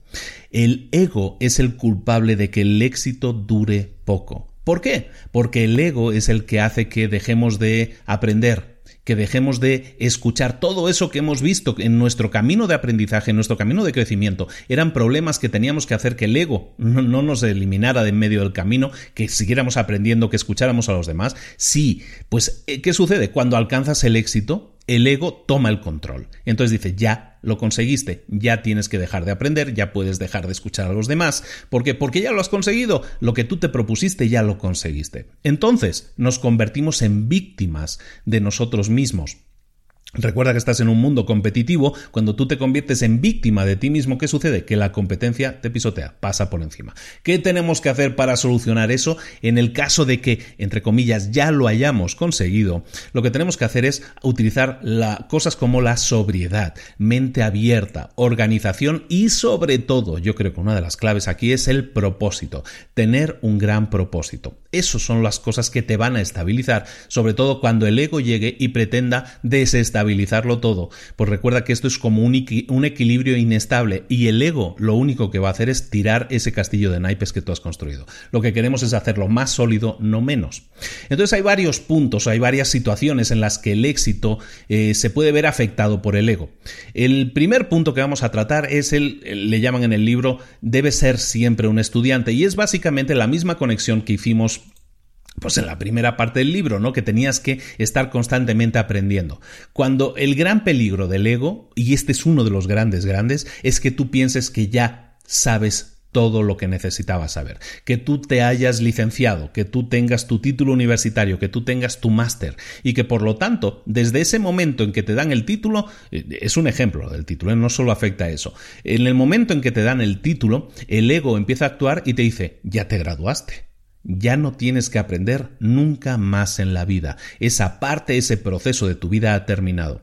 El ego es el culpable de que el éxito dure poco. ¿Por qué? Porque el ego es el que hace que dejemos de aprender, que dejemos de escuchar todo eso que hemos visto en nuestro camino de aprendizaje, en nuestro camino de crecimiento. Eran problemas que teníamos que hacer que el ego no, nos eliminara de en medio del camino, que siguiéramos aprendiendo, que escucháramos a los demás. Sí, pues eh, ¿qué sucede? Cuando alcanzas el éxito, el ego toma el control. Entonces dice, ya lo conseguiste, ya tienes que dejar de aprender, ya puedes dejar de escuchar a los demás, porque porque ya lo has conseguido, lo que tú te propusiste ya lo conseguiste. Entonces, nos convertimos en víctimas de nosotros mismos. Recuerda que estás en un mundo competitivo. Cuando tú te conviertes en víctima de ti mismo, ¿qué sucede? Que la competencia te pisotea, pasa por encima. ¿Qué tenemos que hacer para solucionar eso? En el caso de que, entre comillas, ya lo hayamos conseguido, lo que tenemos que hacer es utilizar cosas como la sobriedad, mente abierta, organización y sobre todo, yo creo que una de las claves aquí es el propósito, tener un gran propósito. Esas son las cosas que te van a estabilizar, sobre todo cuando el ego llegue y pretenda desestabilizarlo todo. Pues recuerda que esto es como un, equilibrio inestable y el ego lo único que va a hacer es tirar ese castillo de naipes que tú has construido. Lo que queremos es hacerlo más sólido, no menos. Entonces hay varios puntos, hay varias situaciones en las que el éxito eh, se puede ver afectado por el ego. El primer punto que vamos a tratar es el, le llaman en el libro, debe ser siempre un estudiante y es básicamente la misma conexión que hicimos pues en la primera parte del libro, ¿no? Que tenías que estar constantemente aprendiendo. Cuando el gran peligro del ego, y este es uno de los grandes, grandes, es que tú pienses que ya sabes todo lo que necesitabas saber. Que tú te hayas licenciado, que tú tengas tu título universitario, que tú tengas tu máster y que por lo tanto, desde ese momento en que te dan el título, eh, es un ejemplo del título, ¿eh? no solo afecta a eso. En el momento en que te dan el título, el ego empieza a actuar y te dice, ya te graduaste ya no tienes que aprender nunca más en la vida. Esa parte, ese proceso de tu vida ha terminado.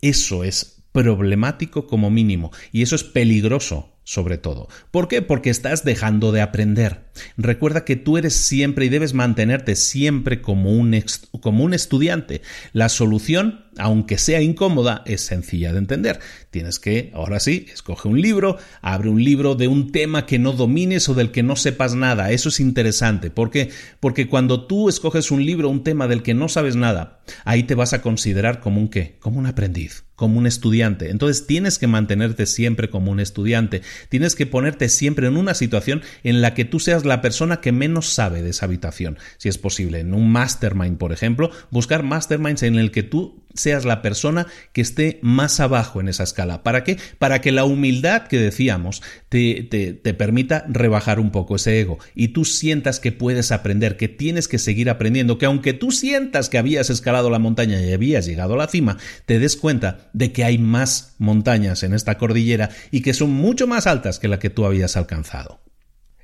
Eso es problemático como mínimo y eso es peligroso sobre todo. ¿Por qué? Porque estás dejando de aprender. Recuerda que tú eres siempre y debes mantenerte siempre como un, como un estudiante. La solución, aunque sea incómoda, es sencilla de entender. Tienes que, ahora sí, escoge un libro, abre un libro de un tema que no domines o del que no sepas nada. Eso es interesante. ¿Por qué? Porque cuando tú escoges un libro, un tema del que no sabes nada, ahí te vas a considerar como un qué? Como un aprendiz, como un estudiante. Entonces tienes que mantenerte siempre como un estudiante. Tienes que ponerte siempre en una situación en la que tú seas la persona que menos sabe de esa habitación. Si es posible, en un mastermind, por ejemplo, buscar masterminds en el que tú seas la persona que esté más abajo en esa escala. ¿Para qué? Para que la humildad que decíamos te, te, permita rebajar un poco ese ego y tú sientas que puedes aprender, que tienes que seguir aprendiendo, que aunque tú sientas que habías escalado la montaña y habías llegado a la cima, te des cuenta de que hay más montañas en esta cordillera y que son mucho más altas que la que tú habías alcanzado.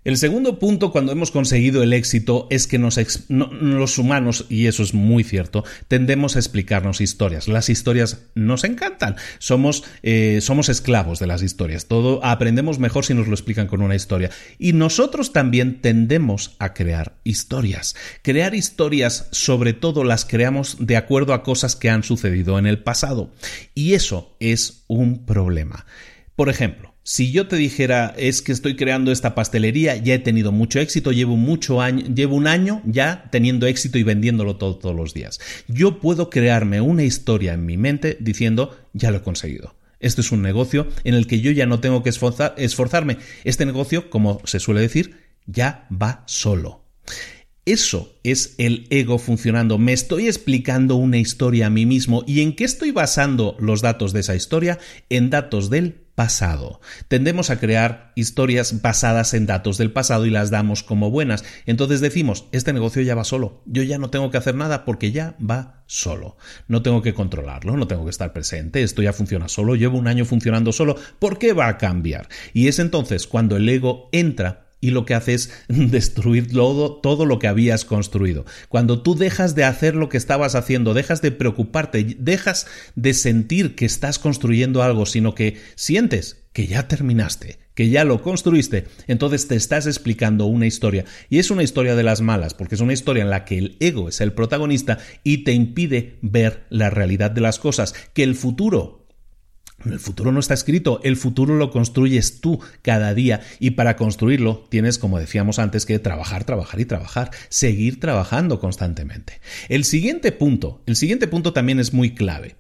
El segundo punto cuando hemos conseguido el éxito es que los humanos, y eso es muy cierto, tendemos a explicarnos historias. Las historias nos encantan. Somos, eh, somos esclavos de las historias. Todo aprendemos mejor si nos lo explican con una historia. Y nosotros también tendemos a crear historias. Crear historias, sobre todo las creamos de acuerdo a cosas que han sucedido en el pasado. Y eso es un problema. Por ejemplo, si yo te dijera es que estoy creando esta pastelería, ya he tenido mucho éxito, llevo mucho año, llevo un año ya teniendo éxito y vendiéndolo todo, todos los días. Yo puedo crearme una historia en mi mente diciendo ya lo he conseguido. Este es un negocio en el que yo ya no tengo que esforzarme. Este negocio, como se suele decir, ya va solo. Eso es el ego funcionando. Me estoy explicando una historia a mí mismo. ¿Y en qué estoy basando los datos de esa historia? En datos del pasado. Tendemos a crear historias basadas en datos del pasado y las damos como buenas. Entonces decimos, este negocio ya va solo. Yo ya no tengo que hacer nada porque ya va solo. No tengo que controlarlo, no tengo que estar presente, esto ya funciona solo, llevo un año funcionando solo. ¿Por qué va a cambiar? Y es entonces cuando el ego entra y lo que hace es destruir todo, todo, lo que habías construido. Cuando tú dejas de hacer lo que estabas haciendo, dejas de preocuparte, dejas de sentir que estás construyendo algo, sino que sientes que ya terminaste, que ya lo construiste, entonces te estás explicando una historia. Y es una historia de las malas, porque es una historia en la que el ego es el protagonista y te impide ver la realidad de las cosas, que el futuro el futuro no está escrito, el futuro lo construyes tú cada día y para construirlo tienes, como decíamos antes, que trabajar, trabajar y trabajar, seguir trabajando constantemente. El siguiente punto, el siguiente punto también es muy clave.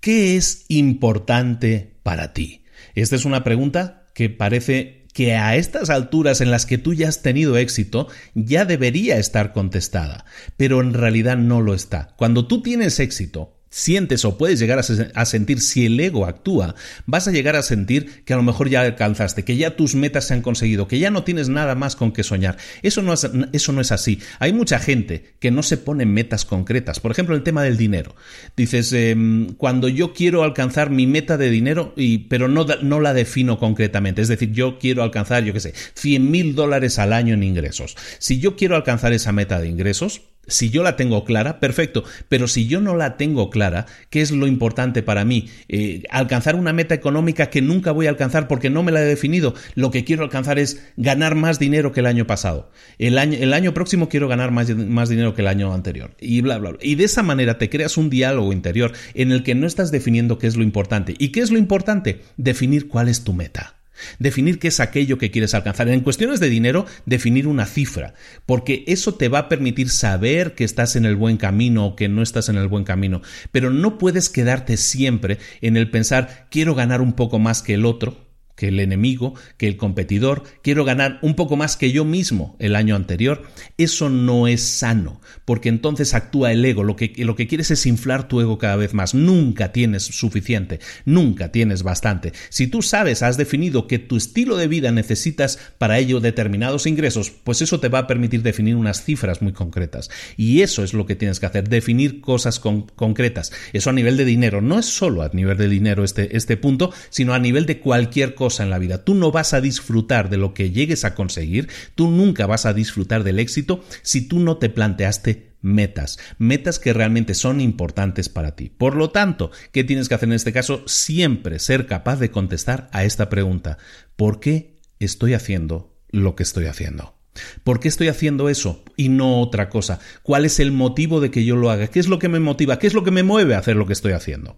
¿Qué es importante para ti? Esta es una pregunta que parece que a estas alturas en las que tú ya has tenido éxito ya debería estar contestada, pero en realidad no lo está. Cuando tú tienes éxito, sientes o puedes llegar a, sentir si el ego actúa, vas a llegar a sentir que a lo mejor ya alcanzaste, que ya tus metas se han conseguido, que ya no tienes nada más con que soñar. Eso no es, eso no es así. Hay mucha gente que no se pone metas concretas. Por ejemplo, el tema del dinero. Dices, em, cuando yo quiero alcanzar mi meta de dinero, pero no, no la defino concretamente. Es decir, yo quiero alcanzar, yo qué sé, 100 mil dólares al año en ingresos. Si yo quiero alcanzar esa meta de ingresos, si yo la tengo clara, perfecto, pero si yo no la tengo clara, ¿qué es lo importante para mí? Eh, alcanzar una meta económica que nunca voy a alcanzar porque no me la he definido. Lo que quiero alcanzar es ganar más dinero que el año pasado. El año, el año próximo quiero ganar más, más dinero que el año anterior. Y bla, bla, bla. Y de esa manera te creas un diálogo interior en el que no estás definiendo qué es lo importante. ¿Y qué es lo importante? Definir cuál es tu meta. Definir qué es aquello que quieres alcanzar. En cuestiones de dinero, definir una cifra, porque eso te va a permitir saber que estás en el buen camino o que no estás en el buen camino. Pero no puedes quedarte siempre en el pensar quiero ganar un poco más que el otro, que el enemigo, que el competidor, quiero ganar un poco más que yo mismo el año anterior, eso no es sano, porque entonces actúa el ego, lo que, lo que quieres es inflar tu ego cada vez más, nunca tienes suficiente, nunca tienes bastante. Si tú sabes, has definido que tu estilo de vida necesitas para ello determinados ingresos, pues eso te va a permitir definir unas cifras muy concretas. Y eso es lo que tienes que hacer, definir cosas concretas. Eso a nivel de dinero, no es solo a nivel de dinero este, este punto, sino a nivel de cualquier cosa en la vida. Tú no vas a disfrutar de lo que llegues a conseguir, tú nunca vas a disfrutar del éxito si tú no te planteaste metas, metas que realmente son importantes para ti. Por lo tanto, ¿qué tienes que hacer en este caso? Siempre ser capaz de contestar a esta pregunta. ¿Por qué estoy haciendo lo que estoy haciendo? ¿Por qué estoy haciendo eso y no otra cosa? ¿Cuál es el motivo de que yo lo haga? ¿Qué es lo que me motiva? ¿Qué es lo que me mueve a hacer lo que estoy haciendo?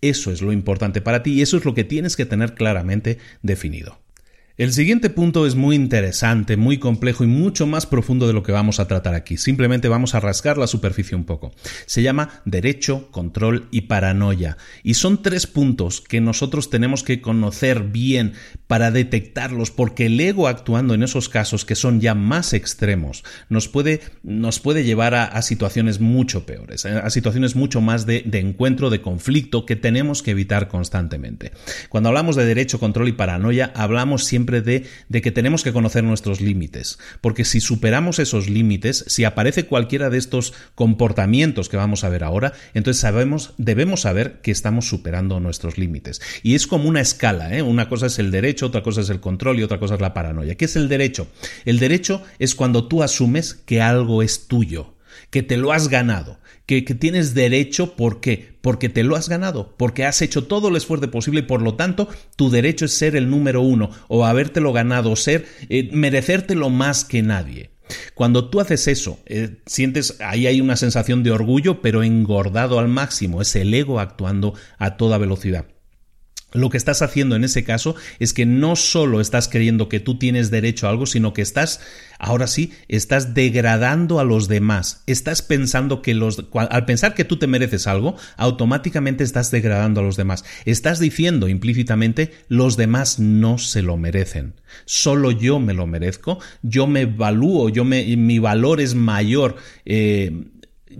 Eso es lo importante para ti y eso es lo que tienes que tener claramente definido. El siguiente punto es muy interesante, muy complejo y mucho más profundo de lo que vamos a tratar aquí. Simplemente vamos a rascar la superficie un poco. Se llama derecho, control y paranoia. Y son tres puntos que nosotros tenemos que conocer bien para detectarlos, porque el ego actuando en esos casos que son ya más extremos nos puede, nos puede llevar a, situaciones mucho peores, eh, a situaciones mucho más de, de encuentro, de conflicto que tenemos que evitar constantemente. Cuando hablamos de derecho, control y paranoia, hablamos siempre de, de que tenemos que conocer nuestros límites, porque si superamos esos límites, si aparece cualquiera de estos comportamientos que vamos a ver ahora, entonces sabemos, debemos saber que estamos superando nuestros límites. Y es como una escala, ¿eh? una cosa es el derecho, otra cosa es el control y otra cosa es la paranoia. ¿Qué es el derecho? El derecho es cuando tú asumes que algo es tuyo, que te lo has ganado, que, tienes derecho, ¿por qué? Porque te lo has ganado, porque has hecho todo el esfuerzo posible y por lo tanto tu derecho es ser el número uno o habértelo ganado, ser, eh, merecértelo más que nadie. Cuando tú haces eso, eh, sientes, ahí hay una sensación de orgullo, pero engordado al máximo, es el ego actuando a toda velocidad. Lo que estás haciendo en ese caso es que no solo estás creyendo que tú tienes derecho a algo, sino que estás, ahora sí, estás degradando a los demás. Estás pensando que los, al pensar que tú te mereces algo, automáticamente estás degradando a los demás. Estás diciendo implícitamente, los demás no se lo merecen. Solo yo me lo merezco, yo me evalúo, yo me, mi valor es mayor. Eh,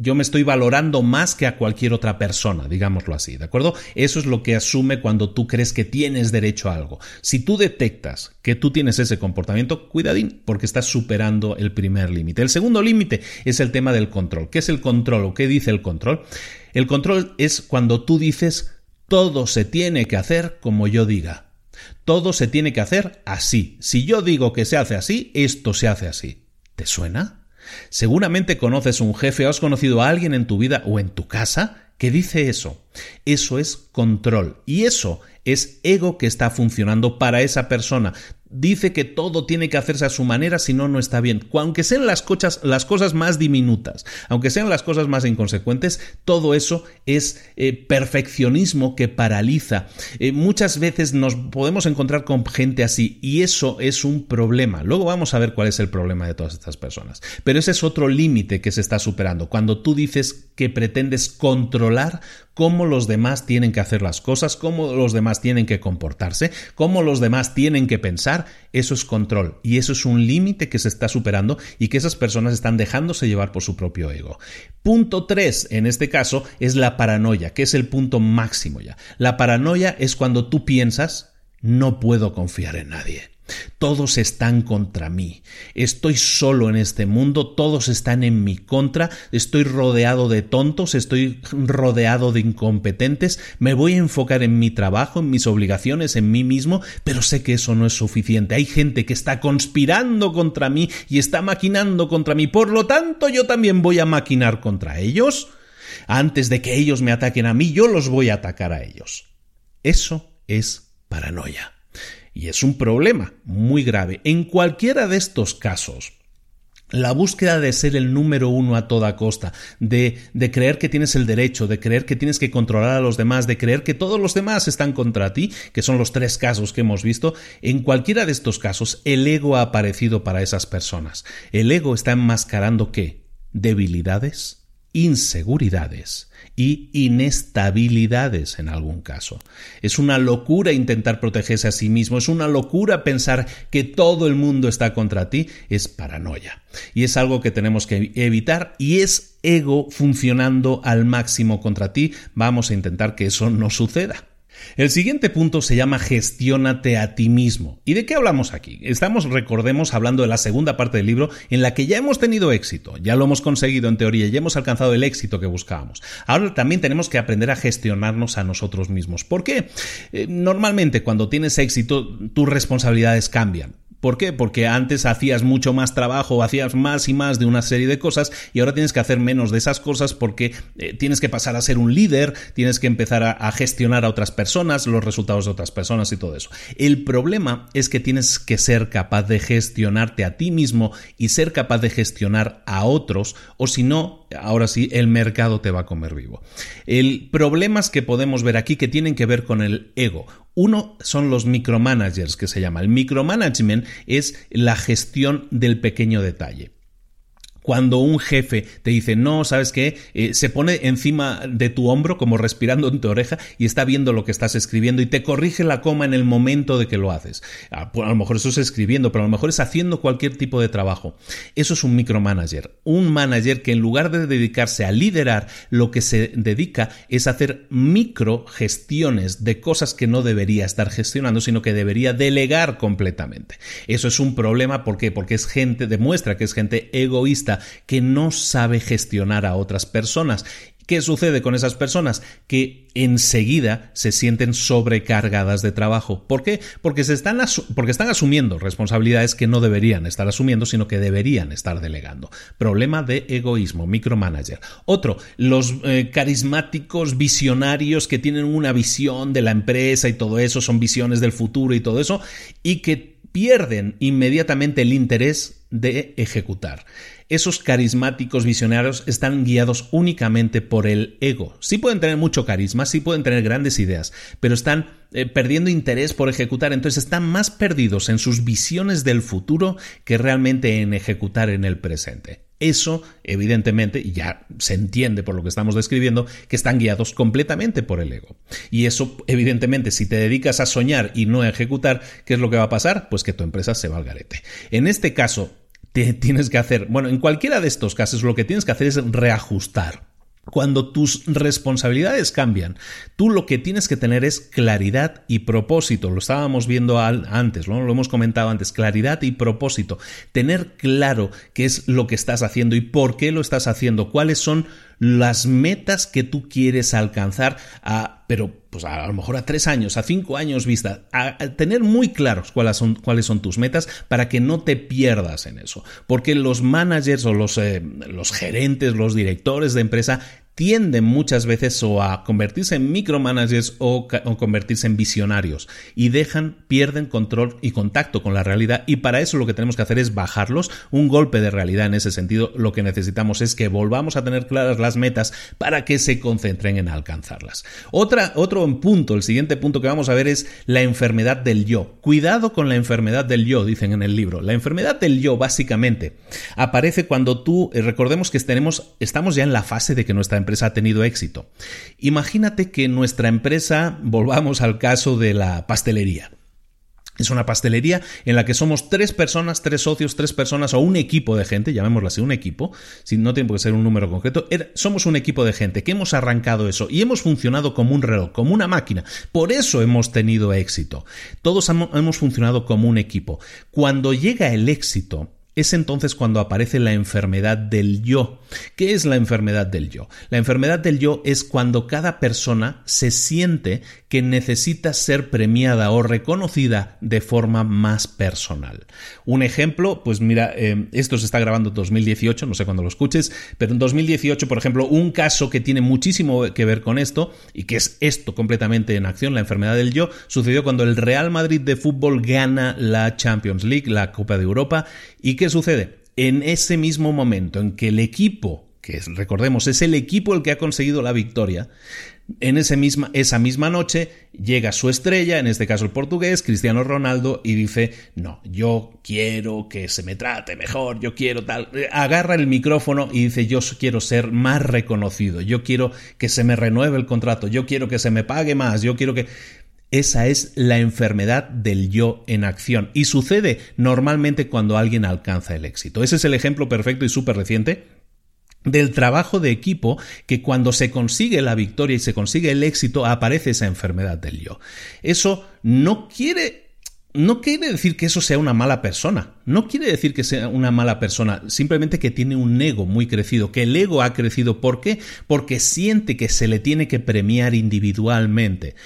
yo me estoy valorando más que a cualquier otra persona, digámoslo así, ¿de acuerdo? Eso es lo que asume cuando tú crees que tienes derecho a algo. Si tú detectas que tú tienes ese comportamiento, cuidadín, porque estás superando el primer límite. El segundo límite es el tema del control. ¿Qué es el control o qué dice el control? El control es cuando tú dices todo se tiene que hacer como yo diga. Todo se tiene que hacer así. Si yo digo que se hace así, esto se hace así. ¿Te suena? Seguramente conoces un jefe o has conocido a alguien en tu vida o en tu casa que dice eso. Eso es control. Y eso es ego que está funcionando para esa persona dice que todo tiene que hacerse a su manera, si no, no está bien. Aunque sean las las cosas más diminutas, aunque sean las cosas más inconsecuentes, todo eso es eh, perfeccionismo que paraliza. Eh, muchas veces nos podemos encontrar con gente así y eso es un problema. Luego vamos a ver cuál es el problema de todas estas personas. Pero ese es otro límite que se está superando. Cuando tú dices que pretendes controlar cómo los demás tienen que hacer las cosas, cómo los demás tienen que comportarse, cómo los demás tienen que pensar, eso es control y eso es un límite que se está superando y que esas personas están dejándose llevar por su propio ego. Punto 3, en este caso, es la paranoia, que es el punto máximo ya. La paranoia es cuando tú piensas, no puedo confiar en nadie. Todos están contra mí. Estoy solo en este mundo, todos están en mi contra, estoy rodeado de tontos, estoy rodeado de incompetentes, me voy a enfocar en mi trabajo, en mis obligaciones, en mí mismo, pero sé que eso no es suficiente. Hay gente que está conspirando contra mí y está maquinando contra mí, por lo tanto yo también voy a maquinar contra ellos. Antes de que ellos me ataquen a mí, yo los voy a atacar a ellos. Eso es paranoia. Y es un problema muy grave. En cualquiera de estos casos, la búsqueda de ser el número uno a toda costa, de, de, creer que tienes el derecho, de creer que tienes que controlar a los demás, de creer que todos los demás están contra ti, que son los tres casos que hemos visto, en cualquiera de estos casos el ego ha aparecido para esas personas. El ego está enmascarando qué? Debilidades, inseguridades y inestabilidades en algún caso. Es una locura intentar protegerse a sí mismo, es una locura pensar que todo el mundo está contra ti, es paranoia. Y es algo que tenemos que evitar y es ego funcionando al máximo contra ti. Vamos a intentar que eso no suceda. El siguiente punto se llama gestiónate a ti mismo. ¿Y de qué hablamos aquí? Estamos, recordemos, hablando de la segunda parte del libro en la que ya hemos tenido éxito, ya lo hemos conseguido en teoría, ya hemos alcanzado el éxito que buscábamos. Ahora también tenemos que aprender a gestionarnos a nosotros mismos. ¿Por qué? Eh, normalmente cuando tienes éxito, tus responsabilidades cambian. ¿Por qué? Porque antes hacías mucho más trabajo, hacías más y más de una serie de cosas y ahora tienes que hacer menos de esas cosas porque eh, tienes que pasar a ser un líder, tienes que empezar a, a, gestionar a otras personas, los resultados de otras personas y todo eso. El problema es que tienes que ser capaz de gestionarte a ti mismo y ser capaz de gestionar a otros o si no, ahora sí, el mercado te va a comer vivo. El problema es que podemos ver aquí que tienen que ver con el ego. Uno son los micromanagers, que se llama. El micromanagement es la gestión del pequeño detalle cuando un jefe te dice, no, ¿sabes qué? Eh, se pone encima de tu hombro, como respirando en tu oreja, y está viendo lo que estás escribiendo y te corrige la coma en el momento de que lo haces. Ah, pues, a, lo mejor eso es escribiendo, pero a lo mejor es haciendo cualquier tipo de trabajo. Eso es un micromanager. Un manager que en lugar de dedicarse a liderar, lo que se dedica es hacer micro gestiones de cosas que no debería estar gestionando, sino que debería delegar completamente. Eso es un problema, ¿por qué? Porque es gente, demuestra que es gente egoísta que no sabe gestionar a otras personas. ¿Qué sucede con esas personas? Que enseguida se sienten sobrecargadas de trabajo. ¿Por qué? Porque, se están, porque están asumiendo responsabilidades que no deberían estar asumiendo, sino que deberían estar delegando. Problema de egoísmo, micromanager. Otro, los eh, carismáticos visionarios que tienen una visión de la empresa y todo eso, son visiones del futuro y todo eso, y que pierden inmediatamente el interés de ejecutar. Esos carismáticos visionarios están guiados únicamente por el ego. Sí pueden tener mucho carisma, sí pueden tener grandes ideas, pero están eh, perdiendo interés por ejecutar, entonces están más perdidos en sus visiones del futuro que realmente en ejecutar en el presente. Eso, evidentemente, ya se entiende por lo que estamos describiendo, que están guiados completamente por el ego. Y eso, evidentemente, si te dedicas a soñar y no a ejecutar, ¿qué es lo que va a pasar? Pues que tu empresa se va al garete. En este caso, tienes que hacer, bueno, en cualquiera de estos casos lo que tienes que hacer es reajustar. Cuando tus responsabilidades cambian, tú lo que tienes que tener es claridad y propósito. Lo estábamos viendo antes, lo hemos comentado antes, claridad y propósito. Tener claro qué es lo que estás haciendo y por qué lo estás haciendo, cuáles son las metas que tú quieres alcanzar, a, pero pues a, lo mejor a tres años, a cinco años vista, a, tener muy claros cuáles son, cuáles son tus metas para que no te pierdas en eso. Porque los managers o los, eh, los gerentes, los directores de empresa tienden muchas veces o a convertirse en micromanagers o, o, convertirse en visionarios y dejan, pierden control y contacto con la realidad y para eso lo que tenemos que hacer es bajarlos, un golpe de realidad en ese sentido, lo que necesitamos es que volvamos a tener claras las metas para que se concentren en alcanzarlas. Otra, otro punto, el siguiente punto que vamos a ver es la enfermedad del yo. Cuidado con la enfermedad del yo, dicen en el libro. La enfermedad del yo básicamente aparece cuando tú, eh, recordemos que tenemos, estamos ya en la fase de que nuestra ha tenido éxito. Imagínate que nuestra empresa, volvamos al caso de la pastelería. Es una pastelería en la que somos tres personas, tres socios, tres personas o un equipo de gente, llamémoslo así, un equipo, si no tiene que ser un número concreto, somos un equipo de gente que hemos arrancado eso y hemos funcionado como un reloj, como una máquina. Por eso hemos tenido éxito. Todos hemos funcionado como un equipo. Cuando llega el éxito, es entonces cuando aparece la enfermedad del yo. ¿Qué es la enfermedad del yo? La enfermedad del yo es cuando cada persona se siente que necesita ser premiada o reconocida de forma más personal. Un ejemplo, pues mira, eh, esto se está grabando en 2018, no sé cuándo lo escuches, pero en 2018, por ejemplo, un caso que tiene muchísimo que ver con esto y que es esto completamente en acción, la enfermedad del yo, sucedió cuando el Real Madrid de fútbol gana la Champions League, la Copa de Europa, y que sucede? En ese mismo momento en que el equipo, que recordemos es el equipo el que ha conseguido la victoria, en ese misma, esa misma noche llega su estrella, en este caso el portugués, Cristiano Ronaldo, y dice, no, yo quiero que se me trate mejor, yo quiero tal. Agarra el micrófono y dice, yo quiero ser más reconocido, yo quiero que se me renueve el contrato, yo quiero que se me pague más, yo quiero que... Esa es la enfermedad del yo en acción y sucede normalmente cuando alguien alcanza el éxito. Ese es el ejemplo perfecto y súper reciente del trabajo de equipo que cuando se consigue la victoria y se consigue el éxito aparece esa enfermedad del yo. Eso no quiere no quiere decir que eso sea una mala persona, no quiere decir que sea una mala persona, simplemente que tiene un ego muy crecido, que el ego ha crecido. ¿Por qué? Porque siente que se le tiene que premiar individualmente.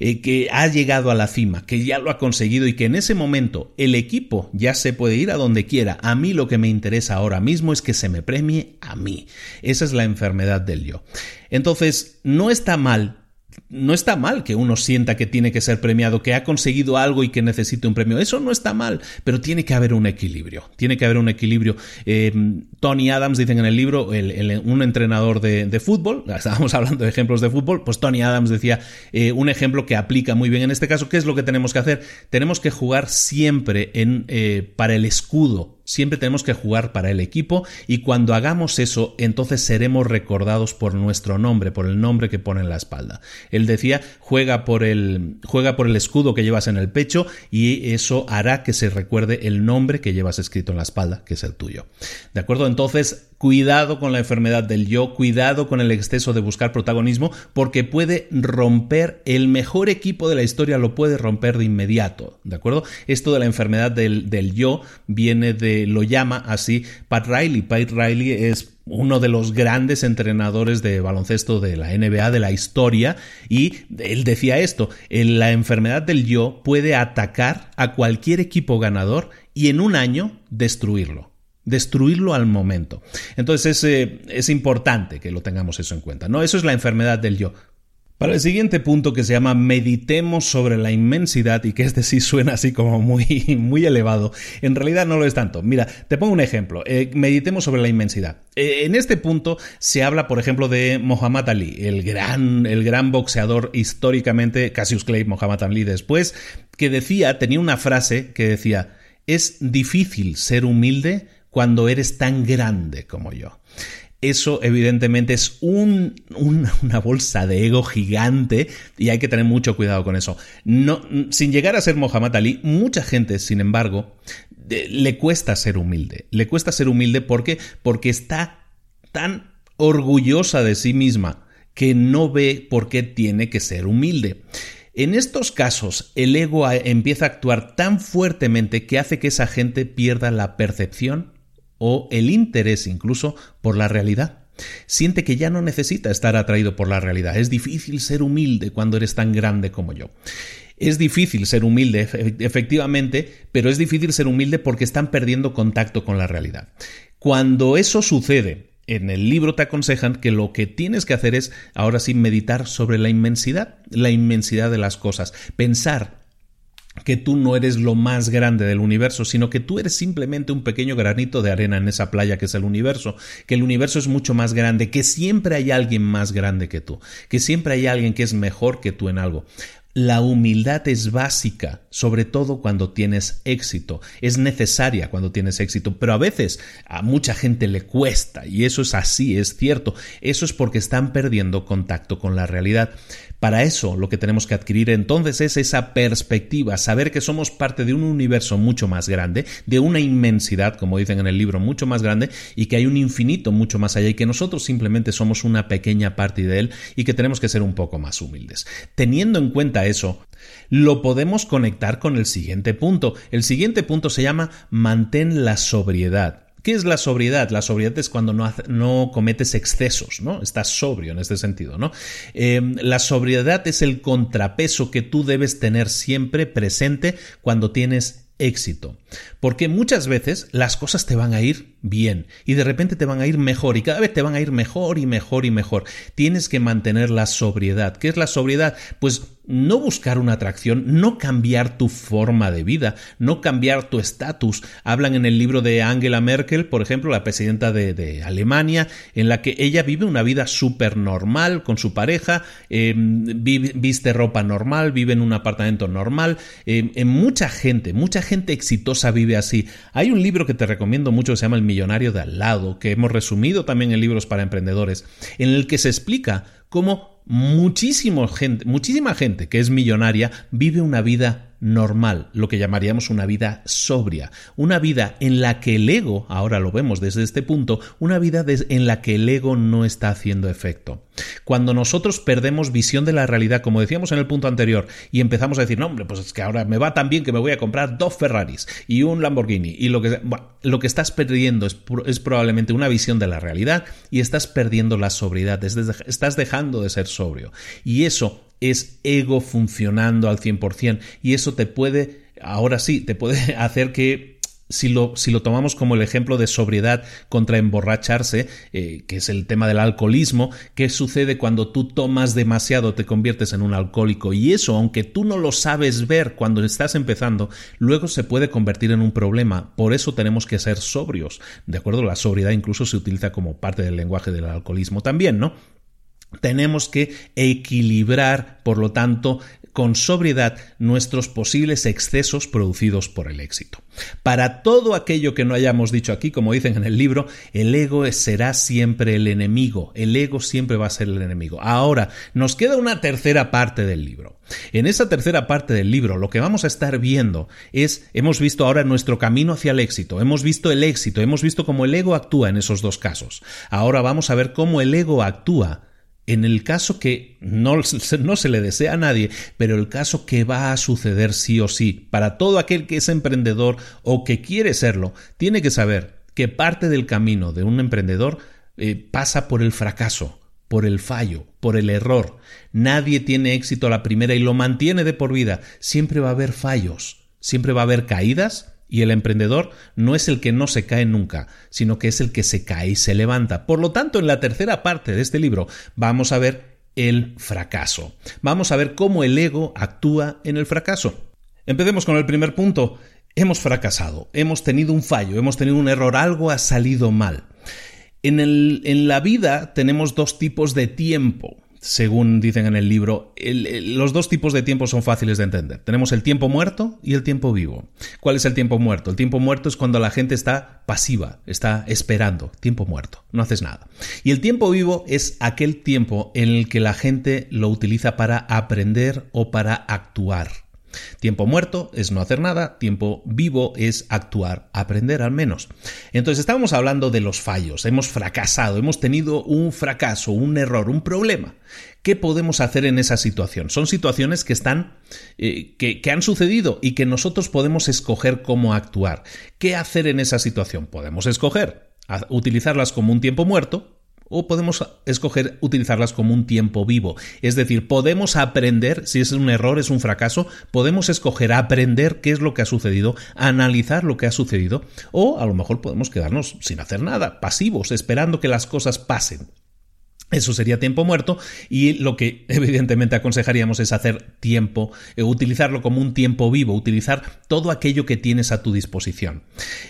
Eh, que ha llegado a la cima, que ya lo ha conseguido y que en ese momento el equipo ya se puede ir a donde quiera. A mí lo que me interesa ahora mismo es que se me premie a mí. Esa es la enfermedad del yo. Entonces, no está mal no está mal que uno sienta que tiene que ser premiado, que ha conseguido algo y que necesite un premio. Eso no está mal, pero tiene que haber un equilibrio. Tiene que haber un equilibrio. Eh, Tony Adams, dicen en el libro, un entrenador de, fútbol, estábamos hablando de ejemplos de fútbol, pues Tony Adams decía eh, un ejemplo que aplica muy bien en este caso. ¿Qué es lo que tenemos que hacer? Tenemos que jugar siempre eh, para el escudo Siempre tenemos que jugar para el equipo y cuando hagamos eso, entonces seremos recordados por nuestro nombre, por el nombre que pone en la espalda. Él decía, juega por el, juega por el escudo que llevas en el pecho y eso hará que se recuerde el nombre que llevas escrito en la espalda, que es el tuyo. ¿De acuerdo? Entonces, Cuidado con la enfermedad del yo, cuidado con el exceso de buscar protagonismo, porque puede romper el mejor equipo de la historia, lo puede romper de inmediato, ¿de acuerdo? Esto de la enfermedad del, del yo viene de, lo llama así Pat Riley. Pat Riley es uno de los grandes entrenadores de baloncesto de la NBA de la historia y él decía esto, la enfermedad del yo puede atacar a cualquier equipo ganador y en un año destruirlo destruirlo al momento. Entonces es, eh, es, importante que lo tengamos eso en cuenta. ¿no? Eso es la enfermedad del yo. Para el siguiente punto que se llama meditemos sobre la inmensidad y que este sí suena así como muy, muy elevado, en realidad no lo es tanto. Mira, te pongo un ejemplo, eh, meditemos sobre la inmensidad. Eh, en este punto se habla, por ejemplo, de Muhammad Ali, el gran, el gran boxeador históricamente, Cassius Clay, Muhammad Ali después, que decía, tenía una frase que decía, es difícil ser humilde cuando eres tan grande como yo eso evidentemente es un, una bolsa de ego gigante y hay que tener mucho cuidado con eso. Sin llegar a ser Mohamed Ali, mucha gente, sin embargo, le cuesta ser humilde. Le cuesta ser humilde porque, porque está tan orgullosa de sí misma que no ve por qué tiene que ser humilde. En estos casos, el ego empieza a actuar tan fuertemente que hace que esa gente pierda la percepción o el interés incluso por la realidad. Siente que ya no necesita estar atraído por la realidad. Es difícil ser humilde cuando eres tan grande como yo. Es difícil ser humilde, efectivamente, pero es difícil ser humilde porque están perdiendo contacto con la realidad. Cuando eso sucede, en el libro te aconsejan que lo que tienes que hacer es ahora sí meditar sobre la inmensidad, la inmensidad de las cosas, pensar que tú no eres lo más grande del universo, sino que tú eres simplemente un pequeño granito de arena en esa playa que es el universo, que el universo es mucho más grande, que siempre hay alguien más grande que tú, que siempre hay alguien que es mejor que tú en algo. La humildad es básica, sobre todo cuando tienes éxito. Es necesaria cuando tienes éxito, pero a veces a mucha gente le cuesta y eso es así, es cierto. Eso es porque están perdiendo contacto con la realidad. Para eso lo que tenemos que adquirir entonces es esa perspectiva, saber que somos parte de un universo mucho más grande, de una inmensidad, como dicen en el libro, mucho más grande y que hay un infinito mucho más allá y que nosotros simplemente somos una pequeña parte de él y que tenemos que ser un poco más humildes. Teniendo en cuenta eso, lo podemos conectar con el siguiente punto. El siguiente punto se llama mantén la sobriedad. ¿Qué es la sobriedad? La sobriedad es cuando no, no cometes excesos, ¿no? Estás sobrio en este sentido, ¿no? Em, la sobriedad es el contrapeso que tú debes tener siempre presente cuando tienes éxito. Porque muchas veces las cosas te van a ir bien y de repente te van a ir mejor y cada vez te van a ir mejor y mejor y mejor. Tienes que mantener la sobriedad. ¿Qué es la sobriedad? Pues no buscar una atracción, no cambiar tu forma de vida, no cambiar tu estatus. Hablan en el libro de Angela Merkel, por ejemplo, la presidenta de, Alemania, en la que ella vive una vida súper normal con su pareja, em, viste ropa normal, vive en un apartamento normal. Em, en mucha gente, mucha gente exitosa vive así. Hay un libro que te recomiendo mucho se llama El millonario de al lado, que hemos resumido también en libros para emprendedores, en el que se explica cómo muchísimo gente, muchísima gente que es millonaria vive una vida normal, lo que llamaríamos una vida sobria, una vida en la que el ego, ahora lo vemos desde este punto, una vida en la que el ego no está haciendo efecto. Cuando nosotros perdemos visión de la realidad, como decíamos en el punto anterior, y empezamos a decir, no, hombre, pues es que ahora me va tan bien que me voy a comprar dos Ferraris y un Lamborghini, y lo que, lo que estás perdiendo es, es probablemente una visión de la realidad y estás perdiendo la sobriedad, estás dejando de ser sobrio. Y eso es ego funcionando al 100% y eso te puede, ahora sí, te puede hacer que si lo, si lo, tomamos como el ejemplo de sobriedad contra emborracharse, eh, que es el tema del alcoholismo, ¿qué sucede cuando tú tomas demasiado, te conviertes en un alcohólico? Y eso, aunque tú no lo sabes ver cuando estás empezando, luego se puede convertir en un problema. Por eso tenemos que ser sobrios. ¿De acuerdo? La sobriedad incluso se utiliza como parte del lenguaje del alcoholismo también, ¿no? Tenemos que equilibrar, por lo tanto, con sobriedad nuestros posibles excesos producidos por el éxito. Para todo aquello que no hayamos dicho aquí, como dicen en el libro, el ego será siempre el enemigo, el ego siempre va a ser el enemigo. Ahora, nos queda una tercera parte del libro. En esa tercera parte del libro lo que vamos a estar viendo es, hemos visto ahora nuestro camino hacia el éxito, hemos visto el éxito, hemos visto cómo el ego actúa en esos dos casos. Ahora vamos a ver cómo el ego actúa en el caso que no, no, se le desea a nadie, pero el caso que va a suceder sí o sí, para todo aquel que es emprendedor o que quiere serlo, tiene que saber que parte del camino de un emprendedor eh, pasa por el fracaso, por el fallo, por el error. Nadie tiene éxito a la primera y lo mantiene de por vida. Siempre va a haber fallos, siempre va a haber caídas y el emprendedor no es el que no se cae nunca, sino que es el que se cae y se levanta. Por lo tanto, en la tercera parte de este libro vamos a ver el fracaso. Vamos a ver cómo el ego actúa en el fracaso. Empecemos con el primer punto. Hemos fracasado, hemos tenido un fallo, hemos tenido un error, algo ha salido mal. En, el, en la vida tenemos dos tipos de tiempo según dicen en el libro, los dos tipos de tiempo son fáciles de entender. Tenemos el tiempo muerto y el tiempo vivo. ¿Cuál es el tiempo muerto? El tiempo muerto es cuando la gente está pasiva, está esperando, tiempo muerto, no haces nada. Y el tiempo vivo es aquel tiempo en el que la gente lo utiliza para aprender o para actuar. Tiempo muerto es no hacer nada, tiempo vivo es actuar, aprender al menos. Entonces estábamos hablando de los fallos, hemos fracasado, hemos tenido un fracaso, un error, un problema. ¿Qué podemos hacer en esa situación? Son situaciones que están, eh, que, que han sucedido y que nosotros podemos escoger cómo actuar. ¿Qué hacer en esa situación? Podemos escoger utilizarlas como un tiempo muerto, o podemos escoger utilizarlas como un tiempo vivo. Es decir, podemos aprender, si es un error, es un fracaso, podemos escoger aprender qué es lo que ha sucedido, analizar lo que ha sucedido, o a lo mejor podemos quedarnos sin hacer nada, pasivos, esperando que las cosas pasen. Eso sería tiempo muerto y lo que evidentemente aconsejaríamos es hacer tiempo, eh, utilizarlo como un tiempo vivo, utilizar todo aquello que tienes a tu disposición.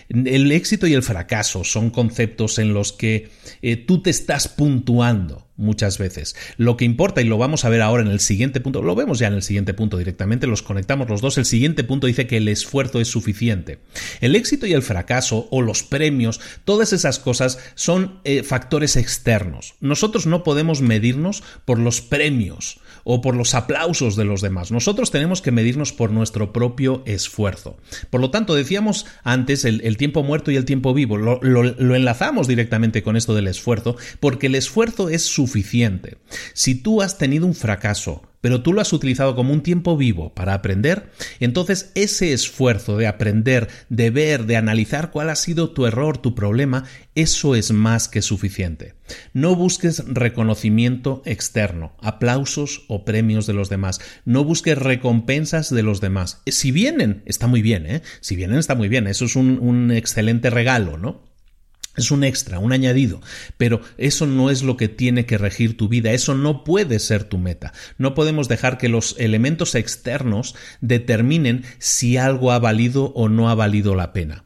El éxito y el fracaso son conceptos en los que eh, tú te estás puntuando muchas veces. Lo que importa, y lo vamos a ver ahora en el siguiente punto, lo vemos ya en el siguiente punto directamente, los conectamos los dos, el siguiente punto dice que el esfuerzo es suficiente. El éxito y el fracaso, o los premios, todas esas cosas son eh, factores externos. Nosotros no podemos medirnos por los premios o por los aplausos de los demás. Nosotros tenemos que medirnos por nuestro propio esfuerzo. Por lo tanto, decíamos antes el, tiempo muerto y el tiempo vivo. Lo, enlazamos directamente con esto del esfuerzo, porque el esfuerzo es suficiente. Si tú has tenido un fracaso, pero tú lo has utilizado como un tiempo vivo para aprender, entonces ese esfuerzo de aprender, de ver, de analizar cuál ha sido tu error, tu problema, eso es más que suficiente. No busques reconocimiento externo, aplausos o premios de los demás. No busques recompensas de los demás. Si vienen, está muy bien, ¿eh? Si vienen, está muy bien. Eso es un, un excelente regalo, ¿no? Es un extra, un añadido, pero eso no es lo que tiene que regir tu vida, eso no puede ser tu meta. No podemos dejar que los elementos externos determinen si algo ha valido o no ha valido la pena.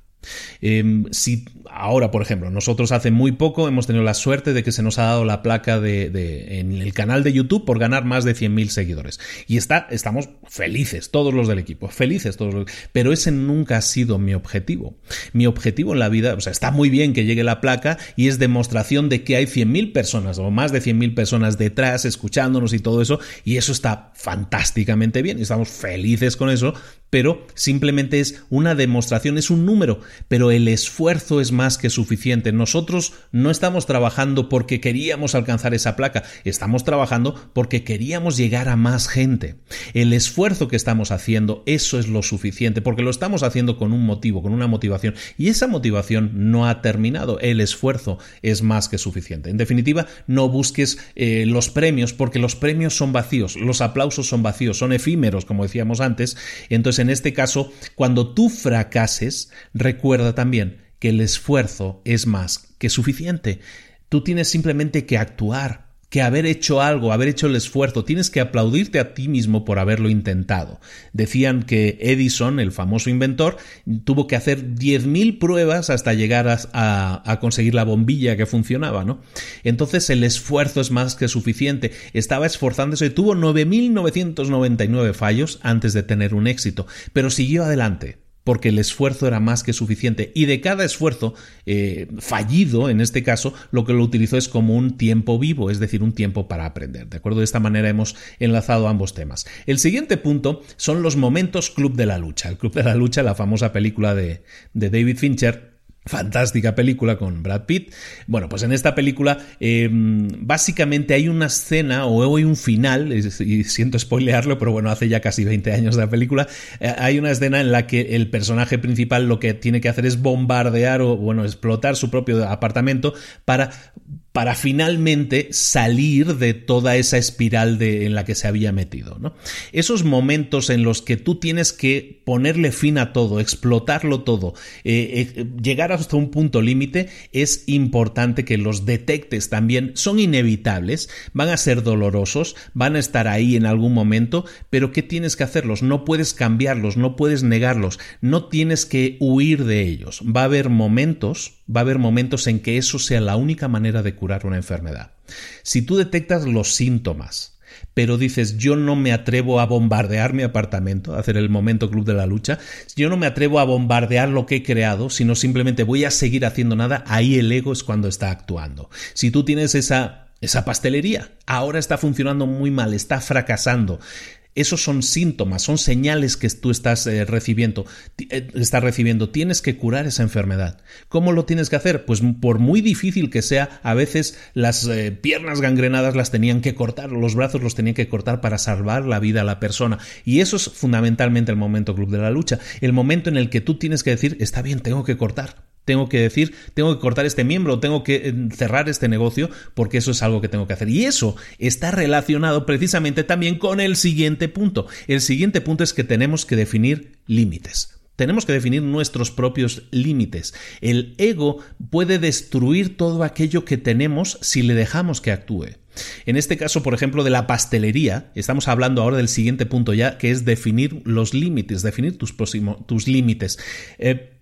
Em, si ahora, por ejemplo, nosotros hace muy poco hemos tenido la suerte de que se nos ha dado la placa de, en el canal de YouTube por ganar más de 100.000 seguidores. Y está, estamos felices, todos los del equipo, felices todos los, pero ese nunca ha sido mi objetivo. Mi objetivo en la vida, o sea, está muy bien que llegue la placa y es demostración de que hay 100.000 personas o más de 100.000 personas detrás escuchándonos y todo eso, y eso está fantásticamente bien y estamos felices con eso, pero simplemente es una demostración, es un número, pero el esfuerzo es más que suficiente. Nosotros no estamos trabajando porque queríamos alcanzar esa placa, estamos trabajando porque queríamos llegar a más gente. El esfuerzo que estamos haciendo, eso es lo suficiente, porque lo estamos haciendo con un motivo, con una motivación, y esa motivación no ha terminado, el esfuerzo es más que suficiente. En definitiva, no busques eh, los premios, porque los premios son vacíos, los aplausos son vacíos, son efímeros, como decíamos antes, entonces en este caso, cuando tú fracases, recuerda también que el esfuerzo es más que suficiente. Tú tienes simplemente que actuar, que haber hecho algo, haber hecho el esfuerzo, tienes que aplaudirte a ti mismo por haberlo intentado. Decían que Edison, el famoso inventor, tuvo que hacer 10.000 pruebas hasta llegar a, conseguir la bombilla que funcionaba, ¿no? Entonces el esfuerzo es más que suficiente. Estaba esforzándose, tuvo 9.999 fallos antes de tener un éxito, pero siguió adelante porque el esfuerzo era más que suficiente. Y de cada esfuerzo eh, fallido, en este caso, lo que lo utilizó es como un tiempo vivo, es decir, un tiempo para aprender. ¿De acuerdo? De esta manera hemos enlazado ambos temas. El siguiente punto son los momentos Club de la Lucha. El Club de la Lucha, la famosa película de, de David Fincher, fantástica película con Brad Pitt. Bueno, pues en esta película em, básicamente hay una escena o hay un final, y siento spoilearlo, pero bueno, hace ya casi 20 años de la película, eh, hay una escena en la que el personaje principal lo que tiene que hacer es bombardear o, bueno, explotar su propio apartamento para para finalmente salir de toda esa espiral de, en la que se había metido. ¿no? Esos momentos en los que tú tienes que ponerle fin a todo, explotarlo todo, eh, eh, llegar hasta un punto límite, es importante que los detectes también. Son inevitables, van a ser dolorosos, van a estar ahí en algún momento, pero ¿qué tienes que hacerlos? No puedes cambiarlos, no puedes negarlos, no tienes que huir de ellos. Va a haber momentos, va a haber momentos en que eso sea la única manera de curar una enfermedad. Si tú detectas los síntomas, pero dices yo no me atrevo a bombardear mi apartamento, a hacer el momento club de la lucha, yo no me atrevo a bombardear lo que he creado, sino simplemente voy a seguir haciendo nada, ahí el ego es cuando está actuando. Si tú tienes esa esa pastelería ahora está funcionando muy mal, está fracasando. Esos son síntomas, son señales que tú estás eh, recibiendo, eh, estás recibiendo. Tienes que curar esa enfermedad. ¿Cómo lo tienes que hacer? Pues por muy difícil que sea, a veces las eh, piernas gangrenadas las tenían que cortar, los brazos los tenían que cortar para salvar la vida a la persona. Y eso es fundamentalmente el momento club de la lucha, el momento en el que tú tienes que decir, está bien, tengo que cortar tengo que decir, tengo que cortar este miembro, tengo que eh, cerrar este negocio, porque eso es algo que tengo que hacer. Y eso está relacionado precisamente también con el siguiente punto. El siguiente punto es que tenemos que definir límites. Tenemos que definir nuestros propios límites. El ego puede destruir todo aquello que tenemos si le dejamos que actúe. En este caso, por ejemplo, de la pastelería, estamos hablando ahora del siguiente punto ya, que es definir los límites, definir tus, tus límites. Eh,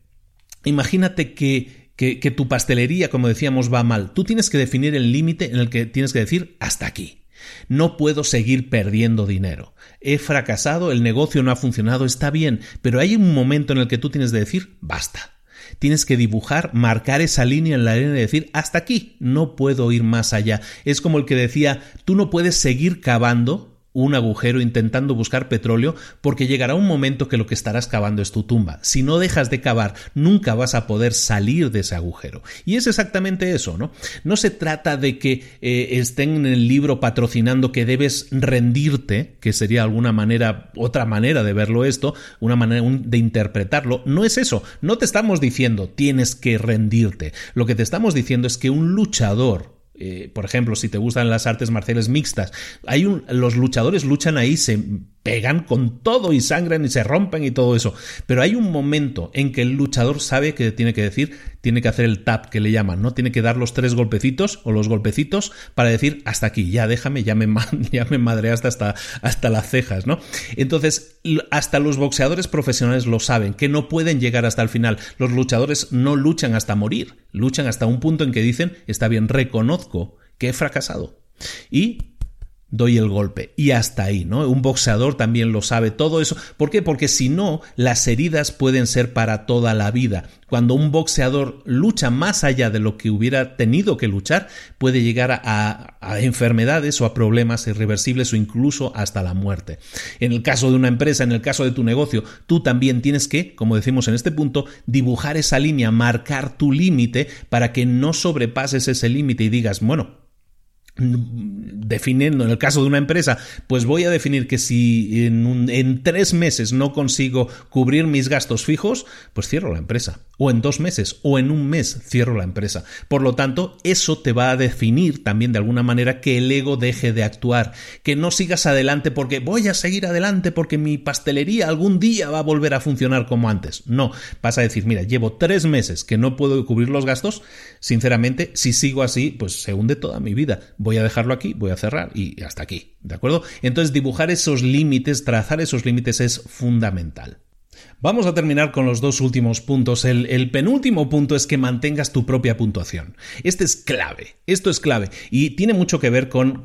Imagínate que, que, tu pastelería, como decíamos, va mal. Tú tienes que definir el límite en el que tienes que decir hasta aquí. No puedo seguir perdiendo dinero. He fracasado, el negocio no ha funcionado, está bien, pero hay un momento en el que tú tienes que decir basta. Tienes que dibujar, marcar esa línea en la arena y decir hasta aquí, no puedo ir más allá. Es como el que decía, tú no puedes seguir cavando un agujero intentando buscar petróleo porque llegará un momento que lo que estarás cavando es tu tumba. Si no dejas de cavar, nunca vas a poder salir de ese agujero. Y es exactamente eso, ¿no? No se trata de que eh, estén en el libro patrocinando que debes rendirte, que sería alguna manera, otra manera de verlo esto, una manera de interpretarlo. No es eso. No te estamos diciendo tienes que rendirte. Lo que te estamos diciendo es que un luchador eh, por ejemplo, si te gustan las artes marciales mixtas, hay un, los luchadores luchan ahí, se pegan con todo y sangran y se rompen y todo eso. Pero hay un momento en que el luchador sabe que tiene que decir, tiene que hacer el tap que le llaman, ¿no? Tiene que dar los tres golpecitos o los golpecitos para decir hasta aquí, ya déjame, ya me, ya hasta, hasta las cejas, ¿no? Entonces, hasta los boxeadores profesionales lo saben, que no pueden llegar hasta el final. Los luchadores no luchan hasta morir, luchan hasta un punto en que dicen, está bien, reconozco que he fracasado. Y doy el golpe y hasta ahí, ¿no? Un boxeador también lo sabe todo eso. ¿Por qué? Porque si no, las heridas pueden ser para toda la vida. Cuando un boxeador lucha más allá de lo que hubiera tenido que luchar, puede llegar a, a enfermedades o a problemas irreversibles o incluso hasta la muerte. En el caso de una empresa, en el caso de tu negocio, tú también tienes que, como decimos en este punto, dibujar esa línea, marcar tu límite para que no sobrepases ese límite y digas, bueno, definiendo en el caso de una empresa, pues voy a definir que si en, en, tres meses no consigo cubrir mis gastos fijos, pues cierro la empresa. O en dos meses o en un mes cierro la empresa. Por lo tanto, eso te va a definir también de alguna manera que el ego deje de actuar, que no sigas adelante porque voy a seguir adelante porque mi pastelería algún día va a volver a funcionar como antes. No, vas a decir, mira, llevo tres meses que no puedo cubrir los gastos, sinceramente, si sigo así, pues se hunde toda mi vida voy a dejarlo aquí, voy a cerrar y hasta aquí, ¿de acuerdo? Entonces dibujar esos límites, trazar esos límites es fundamental. Vamos a terminar con los dos últimos puntos. El, penúltimo punto es que mantengas tu propia puntuación. Este es clave, esto es clave y tiene mucho que ver con,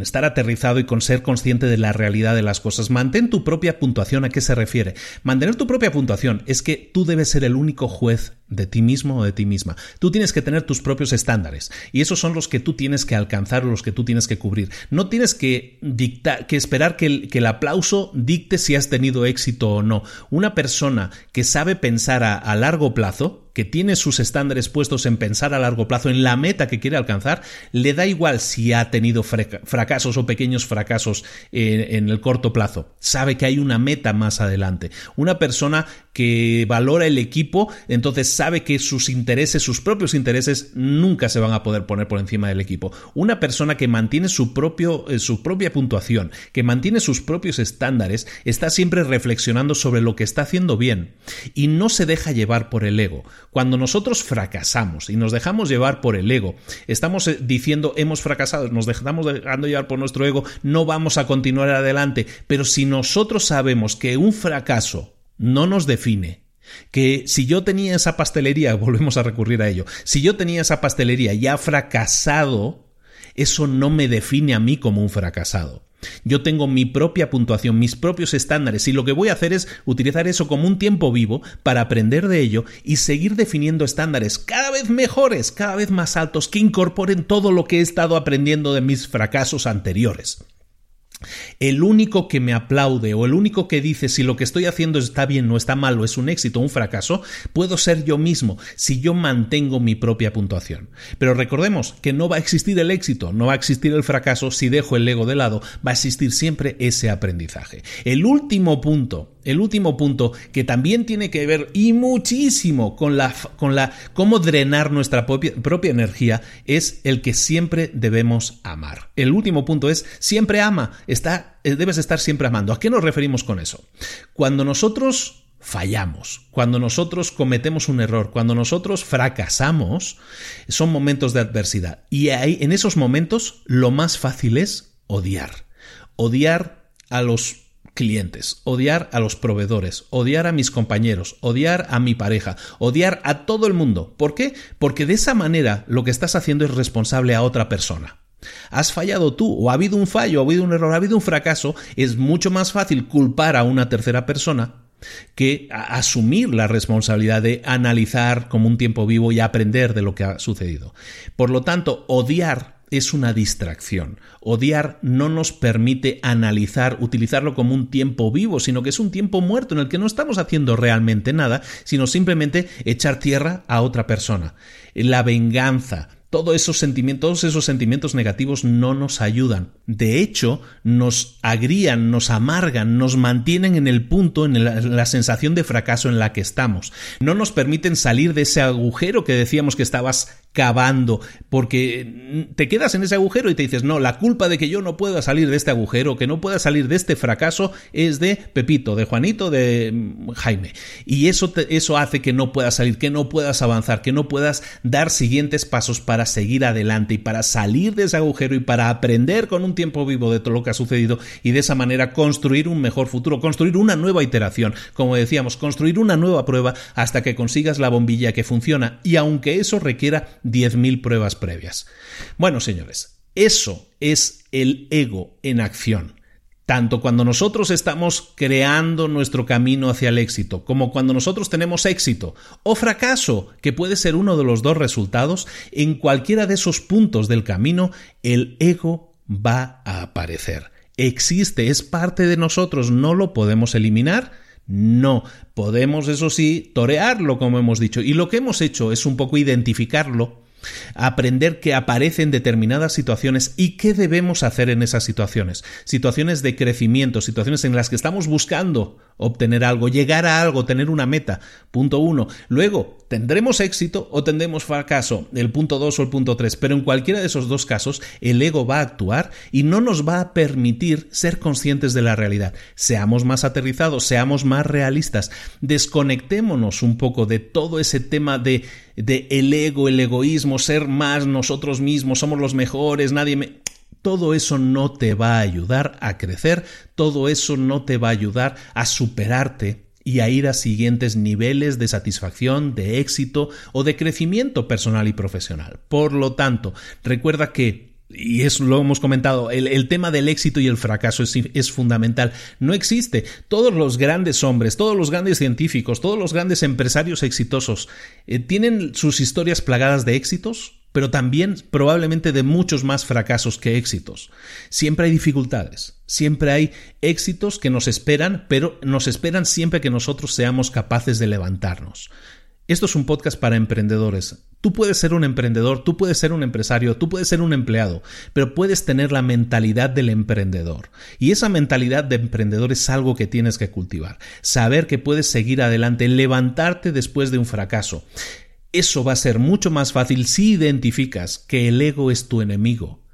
estar aterrizado y con ser consciente de la realidad de las cosas. Mantén tu propia puntuación, ¿a qué se refiere? Mantener tu propia puntuación es que tú debes ser el único juez de ti mismo o de ti misma. Tú tienes que tener tus propios estándares y esos son los que tú tienes que alcanzar o los que tú tienes que cubrir. No tienes que dictar, que esperar que el, que el aplauso dicte si has tenido éxito o no. Una persona que sabe pensar a, a largo plazo, que tiene sus estándares puestos en pensar a largo plazo en la meta que quiere alcanzar, le da igual si ha tenido fracasos o pequeños fracasos en, el corto plazo. Sabe que hay una meta más adelante. Una persona que valora el equipo, entonces sabe que sus intereses, sus propios intereses, nunca se van a poder poner por encima del equipo. Una persona que mantiene su, propio, eh, su propia puntuación, que mantiene sus propios estándares, está siempre reflexionando sobre lo que está haciendo bien y no se deja llevar por el ego. Cuando nosotros fracasamos y nos dejamos llevar por el ego, estamos eh, diciendo hemos fracasado, nos dejamos dejando llevar por nuestro ego, no vamos a continuar adelante. Pero si nosotros sabemos que un fracaso no nos define, que si yo tenía esa pastelería, volvemos a recurrir a ello, si yo tenía esa pastelería y ha fracasado, eso no me define a mí como un fracasado. Yo tengo mi propia puntuación, mis propios estándares y lo que voy a hacer es utilizar eso como un tiempo vivo para aprender de ello y seguir definiendo estándares cada vez mejores, cada vez más altos que incorporen todo lo que he estado aprendiendo de mis fracasos anteriores. El único que me aplaude o el único que dice si lo que estoy haciendo está bien, no está mal o es un éxito o un fracaso, puedo ser yo mismo si yo mantengo mi propia puntuación. Pero recordemos que no va a existir el éxito, no va a existir el fracaso si dejo el ego de lado, va a existir siempre ese aprendizaje. El último punto el último punto que también tiene que ver y muchísimo con la, con la cómo drenar nuestra propia, propia energía es el que siempre debemos amar. El último punto es siempre ama, está, eh, debes estar siempre amando. ¿A qué nos referimos con eso? Cuando nosotros fallamos, cuando nosotros cometemos un error, cuando nosotros fracasamos, son momentos de adversidad. Y en esos momentos lo más fácil es odiar. Odiar a los clientes, odiar a los proveedores, odiar a mis compañeros, odiar a mi pareja, odiar a todo el mundo. ¿Por qué? Porque de esa manera lo que estás haciendo es responsable a otra persona. Has fallado tú, o ha habido un fallo, ha habido un error, ha habido un fracaso, es mucho más fácil culpar a una tercera persona que asumir la responsabilidad de analizar como un tiempo vivo y aprender de lo que ha sucedido. Por lo tanto, odiar es una distracción. Odiar no nos permite analizar, utilizarlo como un tiempo vivo, sino que es un tiempo muerto en el que no estamos haciendo realmente nada, sino simplemente echar tierra a otra persona. La venganza, todos esos sentimientos, esos sentimientos negativos no nos ayudan. De hecho, nos agrían, nos amargan, nos mantienen en el punto, en la, la, sensación de fracaso en la que estamos. No nos permiten salir de ese agujero que decíamos que estabas cavando, porque te quedas en ese agujero y te dices, no, la culpa de que yo no pueda salir de este agujero, que no pueda salir de este fracaso, es de Pepito, de Juanito, de mm, Jaime. Y eso, eso hace que no puedas salir, que no puedas avanzar, que no puedas dar siguientes pasos para seguir adelante y para salir de ese agujero y para aprender con un tiempo vivo de todo lo que ha sucedido y de esa manera construir un mejor futuro, construir una nueva iteración, como decíamos, construir una nueva prueba hasta que consigas la bombilla que funciona y aunque eso requiera 10.000 pruebas previas. Bueno, señores, eso es el ego en acción. Tanto cuando nosotros estamos creando nuestro camino hacia el éxito, como cuando nosotros tenemos éxito o fracaso, que puede ser uno de los dos resultados, en cualquiera de esos puntos del camino, el ego va a aparecer. Existe, es parte de nosotros, no lo podemos eliminar. No, podemos, eso sí, torearlo, como hemos dicho. Y lo que hemos hecho es un poco identificarlo aprender que aparecen determinadas situaciones y qué debemos hacer en esas situaciones. Situaciones de crecimiento, situaciones en las que estamos buscando obtener algo, llegar a algo, tener una meta. Punto uno. Luego, ¿tendremos éxito o tendremos fracaso? El punto dos o el punto tres. Pero en cualquiera de esos dos casos, el ego va a actuar y no nos va a permitir ser conscientes de la realidad. Seamos más aterrizados, seamos más realistas, desconectémonos un poco de todo ese tema de de el ego, el egoísmo, ser más nosotros mismos, somos los mejores, nadie me... Todo eso no te va a ayudar a crecer, todo eso no te va a ayudar a superarte y a ir a siguientes niveles de satisfacción, de éxito o de crecimiento personal y profesional. Por lo tanto, recuerda que y eso lo hemos comentado, el, tema del éxito y el fracaso es, fundamental. No existe. Todos los grandes hombres, todos los grandes científicos, todos los grandes empresarios exitosos eh, tienen sus historias plagadas de éxitos, pero también probablemente de muchos más fracasos que éxitos. Siempre hay dificultades, siempre hay éxitos que nos esperan, pero nos esperan siempre que nosotros seamos capaces de levantarnos. Esto es un podcast para emprendedores. Tú puedes ser un emprendedor, tú puedes ser un empresario, tú puedes ser un empleado, pero puedes tener la mentalidad del emprendedor. Y esa mentalidad de emprendedor es algo que tienes que cultivar. Saber que puedes seguir adelante, levantarte después de un fracaso. Eso va a ser mucho más fácil si identificas que el ego es tu enemigo,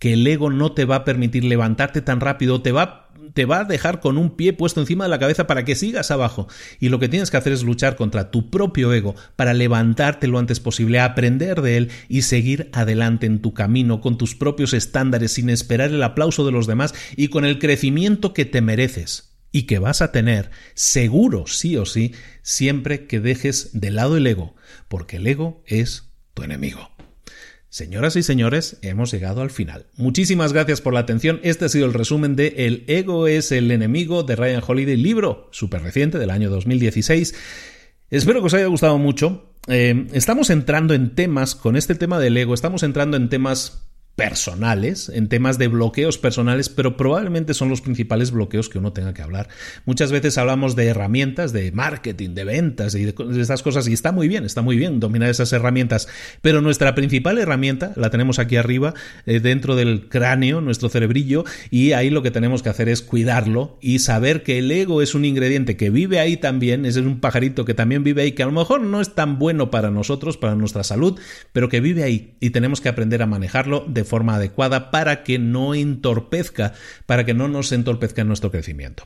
que el ego no te va a permitir levantarte tan rápido, te va te va a dejar con un pie puesto encima de la cabeza para que sigas abajo. Y lo que tienes que hacer es luchar contra tu propio ego para levantarte lo antes posible, aprender de él y seguir adelante en tu camino con tus propios estándares sin esperar el aplauso de los demás y con el crecimiento que te mereces y que vas a tener seguro sí o sí siempre que dejes de lado el ego, porque el ego es tu enemigo. Señoras y señores, hemos llegado al final. Muchísimas gracias por la atención. Este ha sido el resumen de El ego es el enemigo de Ryan Holiday, libro súper reciente del año 2016. Espero que os haya gustado mucho. Eh, estamos entrando en temas, con este tema del ego, estamos entrando en temas personales, en temas de bloqueos personales, pero probablemente son los principales bloqueos que uno tenga que hablar. Muchas veces hablamos de herramientas, de marketing, de ventas y de, estas cosas, y está muy bien, está muy bien dominar esas herramientas, pero nuestra principal herramienta la tenemos aquí arriba, eh, dentro del cráneo, nuestro cerebrillo, y ahí lo que tenemos que hacer es cuidarlo y saber que el ego es un ingrediente que vive ahí también, es un pajarito que también vive ahí, que a lo mejor no es tan bueno para nosotros, para nuestra salud, pero que vive ahí y tenemos que aprender a manejarlo de forma adecuada para que no entorpezca, para que no nos entorpezca en nuestro crecimiento.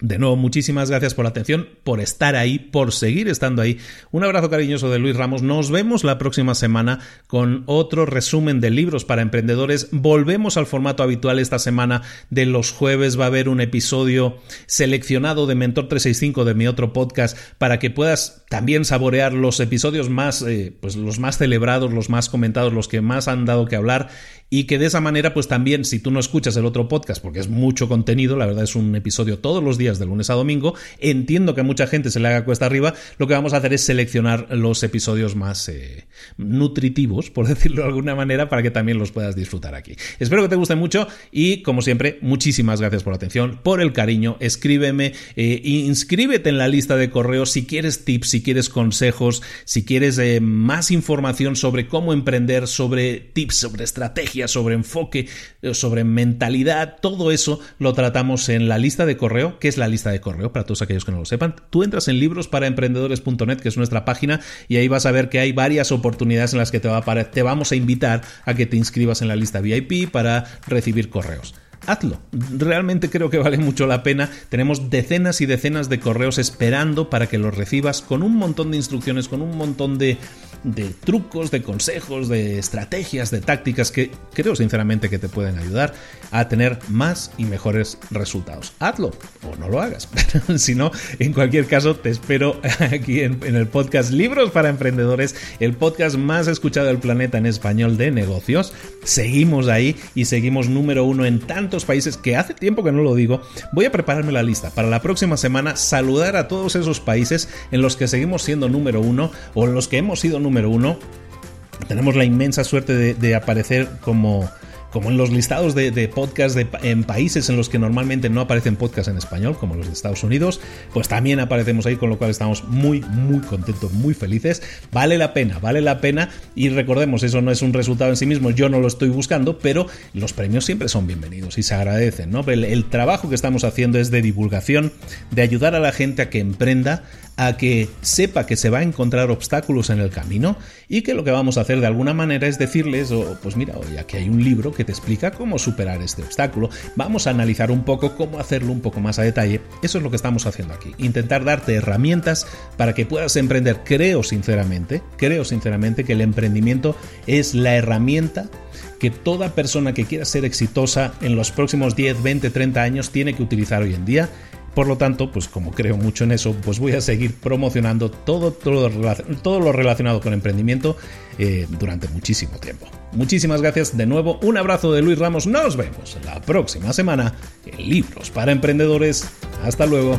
De nuevo, muchísimas gracias por la atención, por estar ahí, por seguir estando ahí. Un abrazo cariñoso de Luis Ramos. Nos vemos la próxima semana con otro resumen de libros para emprendedores. Volvemos al formato habitual esta semana de los jueves. Va a haber un episodio seleccionado de Mentor 365 de mi otro podcast para que puedas también saborear los episodios más, eh, pues los más celebrados, los más comentados, los que más han dado que hablar y que de esa manera, pues también, si tú no escuchas el otro podcast, porque es mucho contenido, la verdad es un episodio todos los días de lunes a domingo, entiendo que a mucha gente se le haga cuesta arriba, lo que vamos a hacer es seleccionar los episodios más eh, nutritivos, por decirlo de alguna manera, para que también los puedas disfrutar aquí. Espero que te guste mucho y, como siempre, muchísimas gracias por la atención, por el cariño, escríbeme, eh, inscríbete en la lista de correos si quieres tips, si quieres consejos, si quieres eh, más información sobre cómo emprender, sobre tips, sobre estrategias, sobre enfoque, eh, sobre mentalidad, todo eso lo tratamos en la lista de correo, que es la lista de correo para todos aquellos que no lo sepan. Tú entras en librosparaemprendedores.net, que es nuestra página, y ahí vas a ver que hay varias oportunidades en las que te, te vamos a invitar a que te inscribas en la lista VIP para recibir correos hazlo. Realmente creo que vale mucho la pena. Tenemos decenas y decenas de correos esperando para que los recibas con un montón de instrucciones, con un montón de de trucos, de consejos, de estrategias, de tácticas que creo sinceramente que te pueden ayudar a tener más y mejores resultados. Hazlo o no lo hagas. si no, en cualquier caso, te espero aquí en, el podcast Libros para Emprendedores, el podcast más escuchado del planeta en español de negocios. Seguimos ahí y seguimos número uno en tantos países que hace tiempo que no lo digo. Voy a prepararme la lista para la próxima semana, saludar a todos esos países en los que seguimos siendo número uno o en los que hemos sido número número uno. Tenemos la inmensa suerte de, aparecer como, como en los listados de, de podcast en países en los que normalmente no aparecen podcasts en español, como los de Estados Unidos, pues también aparecemos ahí, con lo cual estamos muy, muy contentos, muy felices. Vale la pena, vale la pena. Y recordemos, eso no es un resultado en sí mismo, yo no lo estoy buscando, pero los premios siempre son bienvenidos y se agradecen. ¿no? el trabajo que estamos haciendo es de divulgación, de ayudar a la gente a que emprenda, a que sepa que se va a encontrar obstáculos en el camino y que lo que vamos a hacer de alguna manera es decirles, oh, pues mira, hoy aquí hay un libro que te explica cómo superar este obstáculo, vamos a analizar un poco cómo hacerlo un poco más a detalle, eso es lo que estamos haciendo aquí, intentar darte herramientas para que puedas emprender, creo sinceramente, creo sinceramente que el emprendimiento es la herramienta que toda persona que quiera ser exitosa en los próximos 10, 20, 30 años tiene que utilizar hoy en día por lo tanto, pues como creo mucho en eso, pues voy a seguir promocionando todo, todo, todo lo relacionado con emprendimiento eh, durante muchísimo tiempo. Muchísimas gracias de nuevo, un abrazo de Luis Ramos, nos vemos la próxima semana en Libros para Emprendedores. Hasta luego.